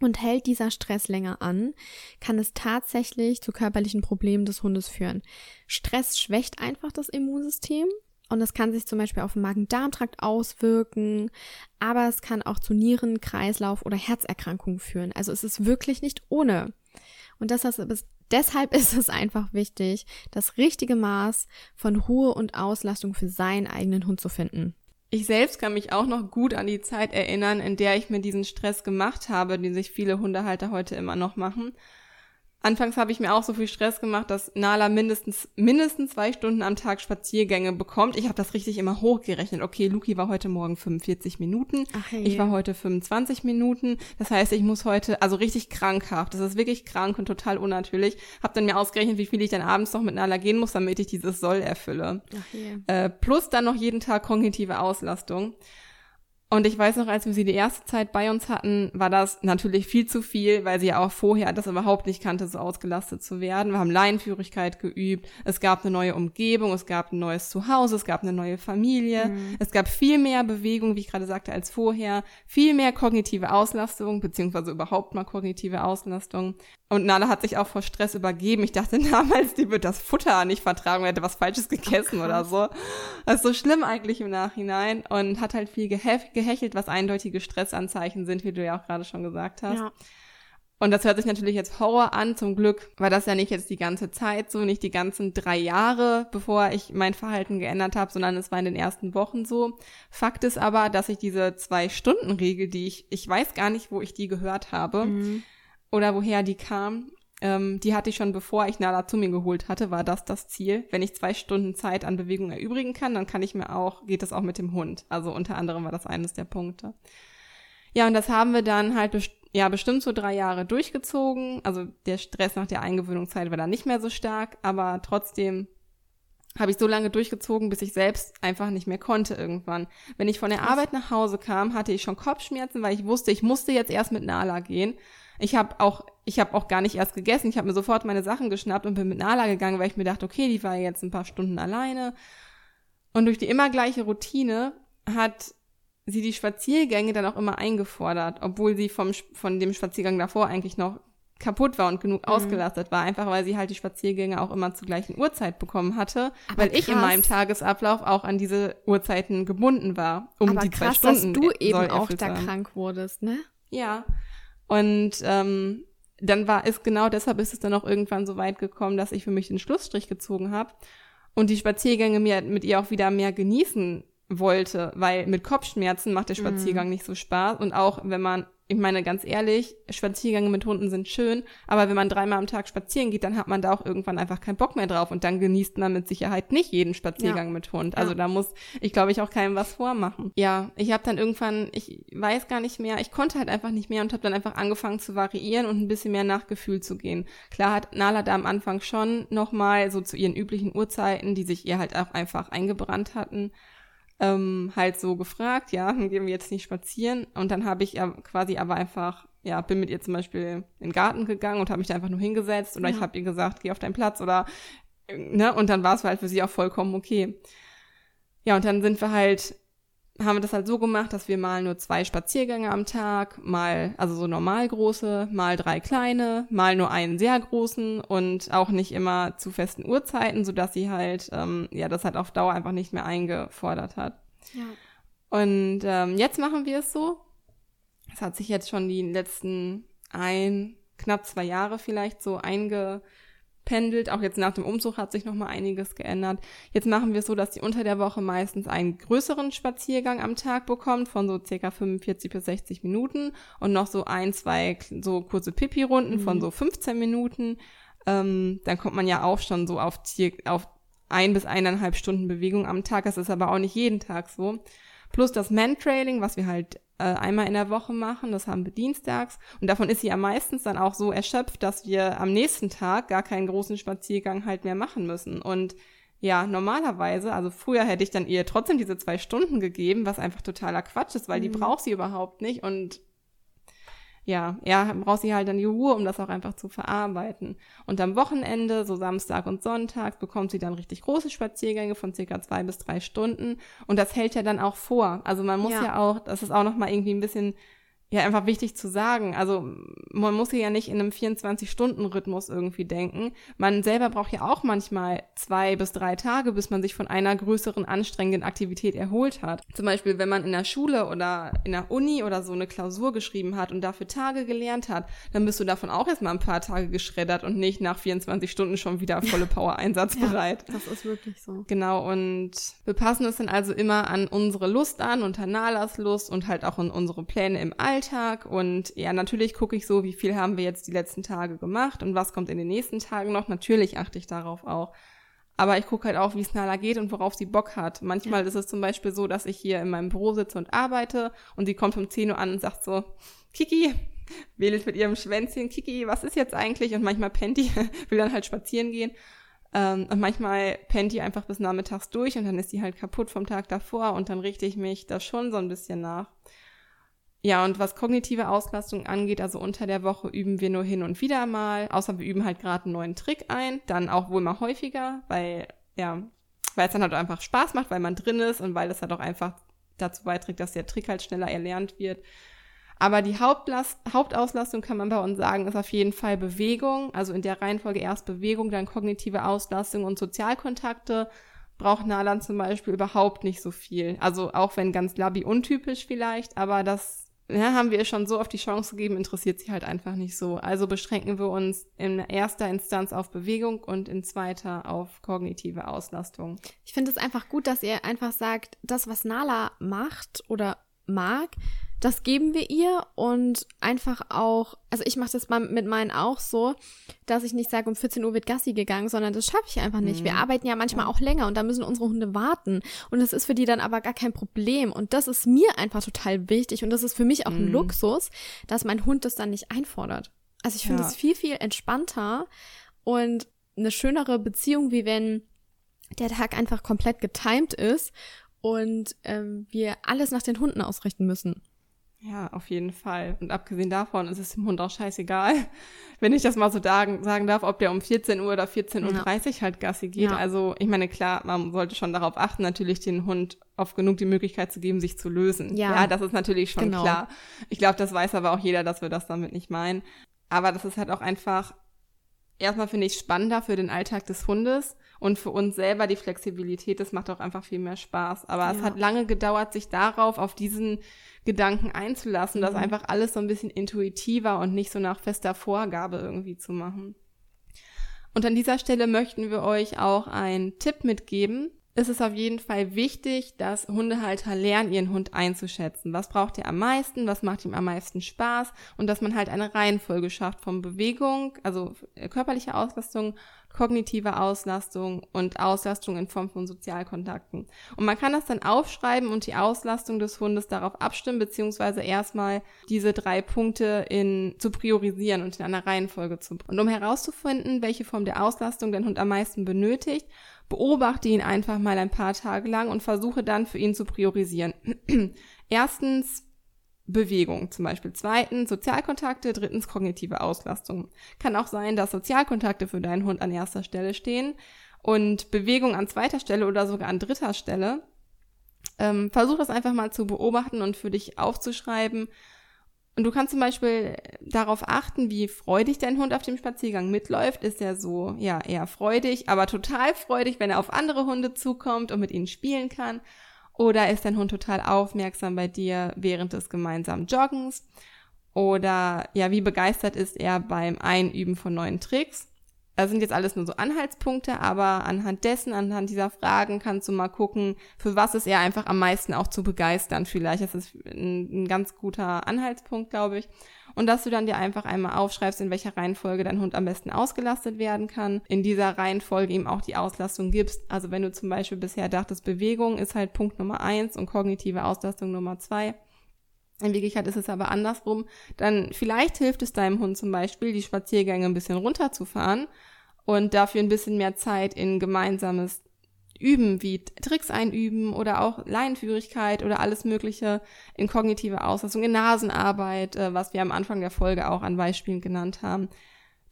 Und hält dieser Stress länger an, kann es tatsächlich zu körperlichen Problemen des Hundes führen. Stress schwächt einfach das Immunsystem und es kann sich zum Beispiel auf den Magen-Darm-Trakt auswirken, aber es kann auch zu Nieren-, Kreislauf- oder Herzerkrankungen führen. Also es ist wirklich nicht ohne. Und deshalb ist, deshalb ist es einfach wichtig, das richtige Maß von Ruhe und Auslastung für seinen eigenen Hund zu finden. Ich selbst kann mich auch noch gut an die Zeit erinnern, in der ich mir diesen Stress gemacht habe, den sich viele Hundehalter heute immer noch machen. Anfangs habe ich mir auch so viel Stress gemacht, dass Nala mindestens mindestens zwei Stunden am Tag Spaziergänge bekommt. Ich habe das richtig immer hochgerechnet. Okay, Luki war heute Morgen 45 Minuten. Hey. Ich war heute 25 Minuten. Das heißt, ich muss heute, also richtig krankhaft. Das ist wirklich krank und total unnatürlich. Habe dann mir ausgerechnet, wie viel ich dann abends noch mit Nala gehen muss, damit ich dieses Soll erfülle. Yeah. äh, plus dann noch jeden Tag kognitive Auslastung. Und ich weiß noch, als wir sie die erste Zeit bei uns hatten, war das natürlich viel zu viel, weil sie ja auch vorher das überhaupt nicht kannte, so ausgelastet zu werden. Wir haben Laienführigkeit geübt, es gab eine neue Umgebung, es gab ein neues Zuhause, es gab eine neue Familie, mhm. es gab viel mehr Bewegung, wie ich gerade sagte, als vorher, viel mehr kognitive Auslastung, beziehungsweise überhaupt mal kognitive Auslastung. Und Nala hat sich auch vor Stress übergeben. Ich dachte damals, die wird das Futter nicht vertragen, hätte was Falsches gegessen oh, oder so. Das ist so schlimm eigentlich im Nachhinein und hat halt viel geheftet gehechelt, was eindeutige Stressanzeichen sind, wie du ja auch gerade schon gesagt hast. Ja. Und das hört sich natürlich jetzt Horror an. Zum Glück war das ja nicht jetzt die ganze Zeit so, nicht die ganzen drei Jahre, bevor ich mein Verhalten geändert habe, sondern es war in den ersten Wochen so. Fakt ist aber, dass ich diese Zwei-Stunden-Regel, die ich, ich weiß gar nicht, wo ich die gehört habe mhm. oder woher die kam, ähm, die hatte ich schon bevor ich Nala zu mir geholt hatte, war das das Ziel. Wenn ich zwei Stunden Zeit an Bewegung erübrigen kann, dann kann ich mir auch, geht das auch mit dem Hund. Also unter anderem war das eines der Punkte. Ja, und das haben wir dann halt ja bestimmt so drei Jahre durchgezogen. Also der Stress nach der Eingewöhnungszeit war dann nicht mehr so stark, aber trotzdem habe ich so lange durchgezogen, bis ich selbst einfach nicht mehr konnte irgendwann. Wenn ich von der Arbeit nach Hause kam, hatte ich schon Kopfschmerzen, weil ich wusste, ich musste jetzt erst mit Nala gehen. Ich habe auch ich habe auch gar nicht erst gegessen. Ich habe mir sofort meine Sachen geschnappt und bin mit Nala gegangen, weil ich mir dachte, okay, die war jetzt ein paar Stunden alleine. Und durch die immer gleiche Routine hat sie die Spaziergänge dann auch immer eingefordert, obwohl sie vom, von dem Spaziergang davor eigentlich noch kaputt war und genug mhm. ausgelastet war, einfach weil sie halt die Spaziergänge auch immer zur gleichen Uhrzeit bekommen hatte, Aber weil krass. ich in meinem Tagesablauf auch an diese Uhrzeiten gebunden war, um Aber die krass, zwei Stunden. dass du eben auch da krank wurdest, ne? Ja. Und ähm, dann war es genau deshalb ist es dann auch irgendwann so weit gekommen, dass ich für mich den Schlussstrich gezogen habe und die Spaziergänge mir mit ihr auch wieder mehr genießen wollte, weil mit Kopfschmerzen macht der Spaziergang mm. nicht so Spaß und auch wenn man ich meine ganz ehrlich, Spaziergänge mit Hunden sind schön, aber wenn man dreimal am Tag spazieren geht, dann hat man da auch irgendwann einfach keinen Bock mehr drauf und dann genießt man mit Sicherheit nicht jeden Spaziergang ja. mit Hund. Also ja. da muss ich glaube ich auch keinem was vormachen. Ja, ich habe dann irgendwann, ich weiß gar nicht mehr, ich konnte halt einfach nicht mehr und habe dann einfach angefangen zu variieren und ein bisschen mehr nach Gefühl zu gehen. Klar hat Nala da am Anfang schon nochmal so zu ihren üblichen Uhrzeiten, die sich ihr halt auch einfach eingebrannt hatten, ähm, halt so gefragt, ja, gehen wir jetzt nicht spazieren. Und dann habe ich quasi aber einfach, ja, bin mit ihr zum Beispiel in den Garten gegangen und habe mich da einfach nur hingesetzt oder ja. ich habe ihr gesagt, geh auf deinen Platz oder, ne, und dann war es halt für sie auch vollkommen okay. Ja, und dann sind wir halt haben wir das halt so gemacht, dass wir mal nur zwei Spaziergänge am Tag, mal, also so normal große, mal drei kleine, mal nur einen sehr großen und auch nicht immer zu festen Uhrzeiten, sodass sie halt, ähm, ja, das halt auf Dauer einfach nicht mehr eingefordert hat. Ja. Und ähm, jetzt machen wir es so. Es hat sich jetzt schon die letzten ein, knapp zwei Jahre vielleicht so einge pendelt. Auch jetzt nach dem Umzug hat sich noch mal einiges geändert. Jetzt machen wir es so, dass sie unter der Woche meistens einen größeren Spaziergang am Tag bekommt von so circa 45 bis 60 Minuten und noch so ein, zwei so kurze Pipi-Runden mhm. von so 15 Minuten. Ähm, dann kommt man ja auch schon so auf, auf ein bis eineinhalb Stunden Bewegung am Tag. Das ist aber auch nicht jeden Tag so. Plus das Man-Trailing, was wir halt äh, einmal in der Woche machen. Das haben wir dienstags. Und davon ist sie ja meistens dann auch so erschöpft, dass wir am nächsten Tag gar keinen großen Spaziergang halt mehr machen müssen. Und ja, normalerweise, also früher hätte ich dann ihr trotzdem diese zwei Stunden gegeben, was einfach totaler Quatsch ist, weil mhm. die braucht sie überhaupt nicht. Und ja, er braucht sie halt dann die Ruhe, um das auch einfach zu verarbeiten. Und am Wochenende, so Samstag und Sonntag, bekommt sie dann richtig große Spaziergänge von circa zwei bis drei Stunden. Und das hält ja dann auch vor. Also man muss ja, ja auch, das ist auch nochmal irgendwie ein bisschen ja einfach wichtig zu sagen. Also man muss hier ja nicht in einem 24-Stunden-Rhythmus irgendwie denken. Man selber braucht ja auch manchmal zwei bis drei Tage, bis man sich von einer größeren anstrengenden Aktivität erholt hat. Zum Beispiel, wenn man in der Schule oder in der Uni oder so eine Klausur geschrieben hat und dafür Tage gelernt hat, dann bist du davon auch erstmal ein paar Tage geschreddert und nicht nach 24 Stunden schon wieder volle Power einsatzbereit. ja, das ist wirklich so. Genau, und wir passen es dann also immer an unsere Lust an und Nalas Lust und halt auch an unsere Pläne im Alltag Alltag und ja, natürlich gucke ich so, wie viel haben wir jetzt die letzten Tage gemacht und was kommt in den nächsten Tagen noch. Natürlich achte ich darauf auch. Aber ich gucke halt auch, wie es Nala geht und worauf sie Bock hat. Manchmal ja. ist es zum Beispiel so, dass ich hier in meinem Büro sitze und arbeite und sie kommt um 10 Uhr an und sagt so, Kiki, wählt mit ihrem Schwänzchen, Kiki, was ist jetzt eigentlich? Und manchmal pennt die, will dann halt spazieren gehen. Ähm, und manchmal pennt die einfach bis nachmittags durch und dann ist die halt kaputt vom Tag davor und dann richte ich mich da schon so ein bisschen nach. Ja, und was kognitive Auslastung angeht, also unter der Woche üben wir nur hin und wieder mal, außer wir üben halt gerade einen neuen Trick ein, dann auch wohl mal häufiger, weil, ja, weil es dann halt einfach Spaß macht, weil man drin ist und weil es halt auch einfach dazu beiträgt, dass der Trick halt schneller erlernt wird. Aber die Hauptlast, Hauptauslastung kann man bei uns sagen, ist auf jeden Fall Bewegung, also in der Reihenfolge erst Bewegung, dann kognitive Auslastung und Sozialkontakte braucht Nalan zum Beispiel überhaupt nicht so viel. Also auch wenn ganz Labi untypisch vielleicht, aber das ja, haben wir ihr schon so oft die Chance gegeben, interessiert sie halt einfach nicht so. Also beschränken wir uns in erster Instanz auf Bewegung und in zweiter auf kognitive Auslastung. Ich finde es einfach gut, dass ihr einfach sagt, das, was Nala macht oder mag, das geben wir ihr und einfach auch, also ich mache das mit meinen auch so, dass ich nicht sage, um 14 Uhr wird Gassi gegangen, sondern das schaffe ich einfach nicht. Mhm. Wir arbeiten ja manchmal auch länger und da müssen unsere Hunde warten und das ist für die dann aber gar kein Problem und das ist mir einfach total wichtig und das ist für mich auch mhm. ein Luxus, dass mein Hund das dann nicht einfordert. Also ich finde es ja. viel, viel entspannter und eine schönere Beziehung, wie wenn der Tag einfach komplett getimed ist und ähm, wir alles nach den Hunden ausrichten müssen. Ja, auf jeden Fall. Und abgesehen davon ist es dem Hund auch scheißegal, wenn ich das mal so sagen, sagen darf, ob der um 14 Uhr oder 14.30 Uhr ja. halt Gassi geht. Ja. Also ich meine, klar, man sollte schon darauf achten, natürlich den Hund oft genug die Möglichkeit zu geben, sich zu lösen. Ja, ja das ist natürlich schon genau. klar. Ich glaube, das weiß aber auch jeder, dass wir das damit nicht meinen. Aber das ist halt auch einfach, erstmal finde ich spannender für den Alltag des Hundes und für uns selber die Flexibilität, das macht auch einfach viel mehr Spaß. Aber es hat lange gedauert, sich darauf, auf diesen Gedanken einzulassen, mhm. das einfach alles so ein bisschen intuitiver und nicht so nach fester Vorgabe irgendwie zu machen. Und an dieser Stelle möchten wir euch auch einen Tipp mitgeben. Es ist auf jeden Fall wichtig, dass Hundehalter lernen, ihren Hund einzuschätzen. Was braucht er am meisten? Was macht ihm am meisten Spaß? Und dass man halt eine Reihenfolge schafft von Bewegung, also körperlicher Auslastung, kognitive Auslastung und Auslastung in Form von Sozialkontakten. Und man kann das dann aufschreiben und die Auslastung des Hundes darauf abstimmen, beziehungsweise erstmal diese drei Punkte in, zu priorisieren und in einer Reihenfolge zu. Und um herauszufinden, welche Form der Auslastung dein Hund am meisten benötigt, beobachte ihn einfach mal ein paar Tage lang und versuche dann für ihn zu priorisieren. Erstens Bewegung zum Beispiel. Zweitens Sozialkontakte, drittens kognitive Auslastung. Kann auch sein, dass Sozialkontakte für deinen Hund an erster Stelle stehen und Bewegung an zweiter Stelle oder sogar an dritter Stelle. Ähm, versuch das einfach mal zu beobachten und für dich aufzuschreiben. Und du kannst zum Beispiel darauf achten, wie freudig dein Hund auf dem Spaziergang mitläuft. Ist er so, ja, eher freudig, aber total freudig, wenn er auf andere Hunde zukommt und mit ihnen spielen kann. Oder ist dein Hund total aufmerksam bei dir während des gemeinsamen Joggens? Oder ja, wie begeistert ist er beim Einüben von neuen Tricks? Das sind jetzt alles nur so Anhaltspunkte, aber anhand dessen, anhand dieser Fragen kannst du mal gucken, für was ist er einfach am meisten auch zu begeistern vielleicht. Das ist ein, ein ganz guter Anhaltspunkt, glaube ich und dass du dann dir einfach einmal aufschreibst, in welcher Reihenfolge dein Hund am besten ausgelastet werden kann. In dieser Reihenfolge ihm auch die Auslastung gibst. Also wenn du zum Beispiel bisher dachtest, Bewegung ist halt Punkt Nummer eins und kognitive Auslastung Nummer zwei. In Wirklichkeit ist es aber andersrum. Dann vielleicht hilft es deinem Hund zum Beispiel, die Spaziergänge ein bisschen runterzufahren und dafür ein bisschen mehr Zeit in gemeinsames üben, wie Tricks einüben oder auch Laienführigkeit oder alles Mögliche in kognitive Auslastung, in Nasenarbeit, äh, was wir am Anfang der Folge auch an Beispielen genannt haben.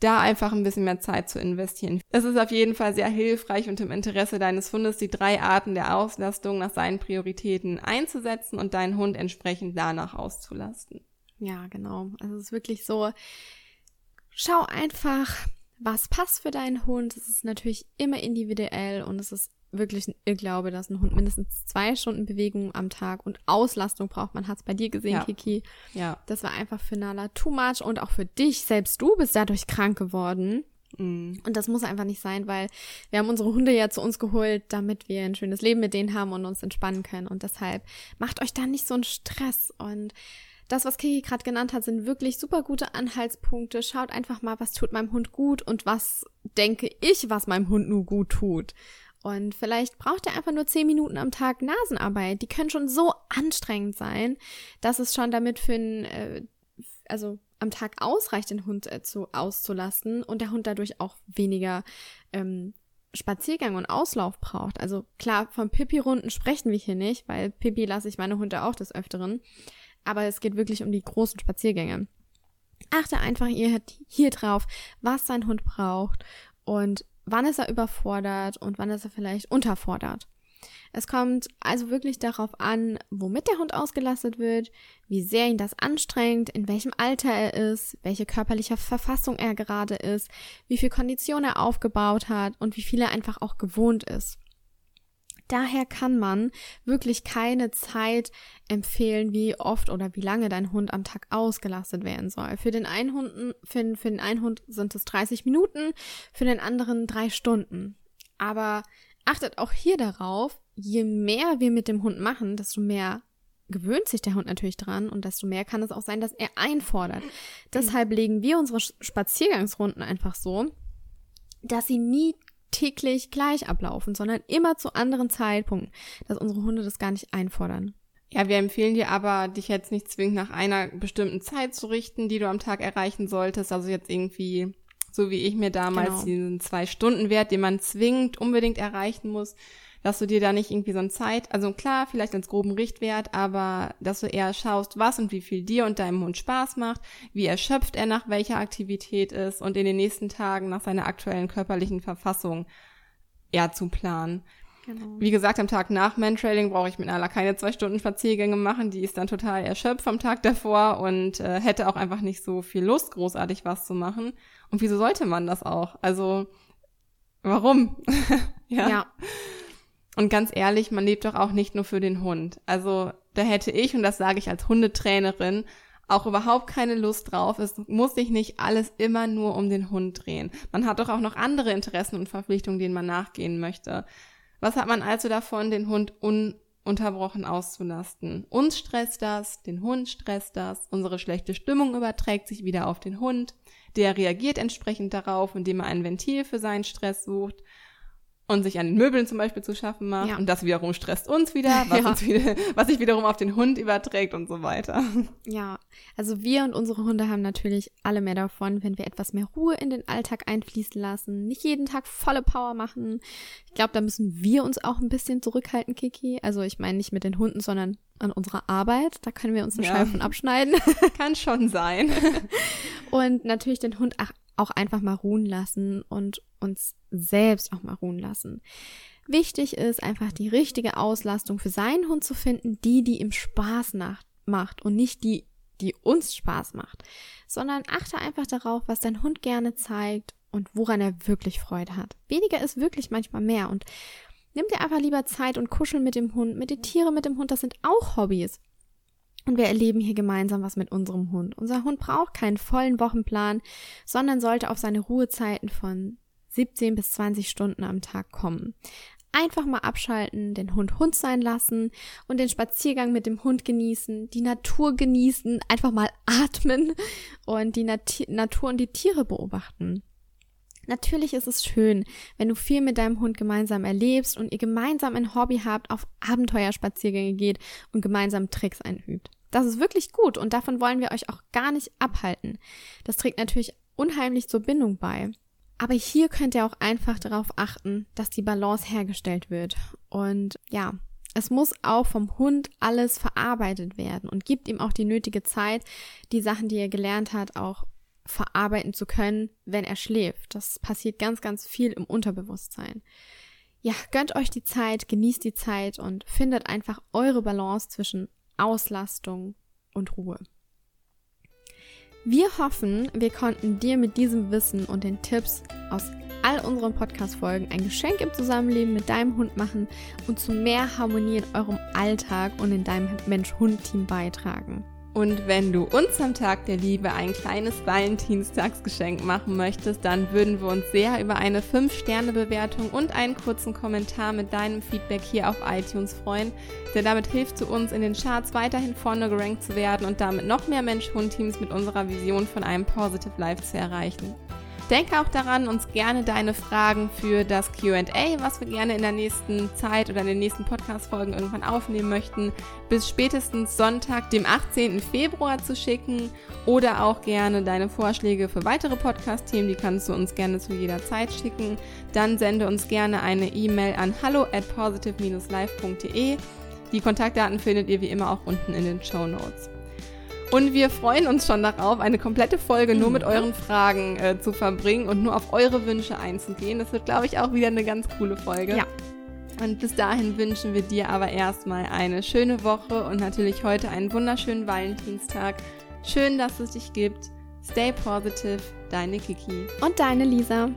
Da einfach ein bisschen mehr Zeit zu investieren. Es ist auf jeden Fall sehr hilfreich und im Interesse deines Hundes, die drei Arten der Auslastung nach seinen Prioritäten einzusetzen und deinen Hund entsprechend danach auszulasten. Ja, genau. Also es ist wirklich so, schau einfach, was passt für deinen Hund. Es ist natürlich immer individuell und es ist wirklich ich glaube, dass ein Hund mindestens zwei Stunden Bewegung am Tag und Auslastung braucht. Man hat es bei dir gesehen, ja. Kiki. Ja. Das war einfach für Nala too much und auch für dich. Selbst du bist dadurch krank geworden. Mm. Und das muss einfach nicht sein, weil wir haben unsere Hunde ja zu uns geholt, damit wir ein schönes Leben mit denen haben und uns entspannen können. Und deshalb macht euch da nicht so einen Stress. Und das, was Kiki gerade genannt hat, sind wirklich super gute Anhaltspunkte. Schaut einfach mal, was tut meinem Hund gut und was denke ich, was meinem Hund nur gut tut. Und vielleicht braucht er einfach nur zehn Minuten am Tag Nasenarbeit. Die können schon so anstrengend sein, dass es schon damit für ein, äh, also am Tag ausreicht, den Hund äh, zu, auszulasten und der Hund dadurch auch weniger ähm, Spaziergang und Auslauf braucht. Also klar, von Pipi-Runden sprechen wir hier nicht, weil Pipi lasse ich meine Hunde auch des Öfteren. Aber es geht wirklich um die großen Spaziergänge. Achte einfach hier, hier drauf, was dein Hund braucht und wann ist er überfordert und wann ist er vielleicht unterfordert. Es kommt also wirklich darauf an, womit der Hund ausgelastet wird, wie sehr ihn das anstrengt, in welchem Alter er ist, welche körperliche Verfassung er gerade ist, wie viel Kondition er aufgebaut hat und wie viel er einfach auch gewohnt ist. Daher kann man wirklich keine Zeit empfehlen, wie oft oder wie lange dein Hund am Tag ausgelastet werden soll. Für den einen Hund, für, für den einen Hund sind es 30 Minuten, für den anderen drei Stunden. Aber achtet auch hier darauf, je mehr wir mit dem Hund machen, desto mehr gewöhnt sich der Hund natürlich dran und desto mehr kann es auch sein, dass er einfordert. Deshalb legen wir unsere Spaziergangsrunden einfach so, dass sie nie täglich gleich ablaufen, sondern immer zu anderen Zeitpunkten, dass unsere Hunde das gar nicht einfordern. Ja, wir empfehlen dir aber, dich jetzt nicht zwingend nach einer bestimmten Zeit zu richten, die du am Tag erreichen solltest. Also jetzt irgendwie, so wie ich mir damals genau. diesen zwei Stunden Wert, den man zwingend unbedingt erreichen muss, dass du dir da nicht irgendwie so ein Zeit, also klar, vielleicht als groben Richtwert, aber dass du eher schaust, was und wie viel dir und deinem Hund Spaß macht, wie erschöpft er nach welcher Aktivität ist und in den nächsten Tagen nach seiner aktuellen körperlichen Verfassung eher zu planen. Genau. Wie gesagt, am Tag nach Mantrailing brauche ich mit Nala keine zwei Stunden Spaziergänge machen. Die ist dann total erschöpft am Tag davor und äh, hätte auch einfach nicht so viel Lust, großartig was zu machen. Und wieso sollte man das auch? Also, warum? ja. ja. Und ganz ehrlich, man lebt doch auch nicht nur für den Hund. Also da hätte ich, und das sage ich als Hundetrainerin, auch überhaupt keine Lust drauf. Es muss sich nicht alles immer nur um den Hund drehen. Man hat doch auch noch andere Interessen und Verpflichtungen, denen man nachgehen möchte. Was hat man also davon, den Hund ununterbrochen auszulasten? Uns stresst das, den Hund stresst das, unsere schlechte Stimmung überträgt sich wieder auf den Hund. Der reagiert entsprechend darauf, indem er ein Ventil für seinen Stress sucht und sich an den Möbeln zum Beispiel zu schaffen macht. Ja. Und das wiederum stresst uns wieder, was, ja. uns wieder, was sich wiederum auf den Hund überträgt und so weiter. Ja, also wir und unsere Hunde haben natürlich alle mehr davon, wenn wir etwas mehr Ruhe in den Alltag einfließen lassen, nicht jeden Tag volle Power machen. Ich glaube, da müssen wir uns auch ein bisschen zurückhalten, Kiki. Also ich meine nicht mit den Hunden, sondern an unserer Arbeit. Da können wir uns eine ja. Scheibe von abschneiden. Kann schon sein. und natürlich den Hund auch einfach mal ruhen lassen und uns selbst auch mal ruhen lassen. Wichtig ist einfach die richtige Auslastung für seinen Hund zu finden, die, die ihm Spaß macht und nicht die, die uns Spaß macht, sondern achte einfach darauf, was dein Hund gerne zeigt und woran er wirklich Freude hat. Weniger ist wirklich manchmal mehr und nimm dir einfach lieber Zeit und kuschel mit dem Hund, meditiere mit dem Hund, das sind auch Hobbys. Und wir erleben hier gemeinsam was mit unserem Hund. Unser Hund braucht keinen vollen Wochenplan, sondern sollte auf seine Ruhezeiten von 17 bis 20 Stunden am Tag kommen. Einfach mal abschalten, den Hund Hund sein lassen und den Spaziergang mit dem Hund genießen, die Natur genießen, einfach mal atmen und die Nat Natur und die Tiere beobachten. Natürlich ist es schön, wenn du viel mit deinem Hund gemeinsam erlebst und ihr gemeinsam ein Hobby habt, auf Abenteuerspaziergänge geht und gemeinsam Tricks einübt. Das ist wirklich gut und davon wollen wir euch auch gar nicht abhalten. Das trägt natürlich unheimlich zur Bindung bei. Aber hier könnt ihr auch einfach darauf achten, dass die Balance hergestellt wird. Und ja, es muss auch vom Hund alles verarbeitet werden und gibt ihm auch die nötige Zeit, die Sachen, die er gelernt hat, auch verarbeiten zu können, wenn er schläft. Das passiert ganz, ganz viel im Unterbewusstsein. Ja, gönnt euch die Zeit, genießt die Zeit und findet einfach eure Balance zwischen Auslastung und Ruhe. Wir hoffen, wir konnten dir mit diesem Wissen und den Tipps aus all unseren Podcast-Folgen ein Geschenk im Zusammenleben mit deinem Hund machen und zu mehr Harmonie in eurem Alltag und in deinem Mensch-Hund-Team beitragen. Und wenn du uns am Tag der Liebe ein kleines Valentinstagsgeschenk machen möchtest, dann würden wir uns sehr über eine 5-Sterne-Bewertung und einen kurzen Kommentar mit deinem Feedback hier auf iTunes freuen, denn damit hilft du uns in den Charts weiterhin vorne gerankt zu werden und damit noch mehr Mensch-Hund-Teams mit unserer Vision von einem Positive Life zu erreichen. Denke auch daran, uns gerne deine Fragen für das QA, was wir gerne in der nächsten Zeit oder in den nächsten Podcast-Folgen irgendwann aufnehmen möchten, bis spätestens Sonntag, dem 18. Februar zu schicken oder auch gerne deine Vorschläge für weitere Podcast-Themen, die kannst du uns gerne zu jeder Zeit schicken. Dann sende uns gerne eine E-Mail an hallo at positive-life.de. Die Kontaktdaten findet ihr wie immer auch unten in den Show Notes. Und wir freuen uns schon darauf, eine komplette Folge nur mit mhm. euren Fragen äh, zu verbringen und nur auf eure Wünsche einzugehen. Das wird, glaube ich, auch wieder eine ganz coole Folge. Ja. Und bis dahin wünschen wir dir aber erstmal eine schöne Woche und natürlich heute einen wunderschönen Valentinstag. Schön, dass es dich gibt. Stay positive, deine Kiki. Und deine Lisa.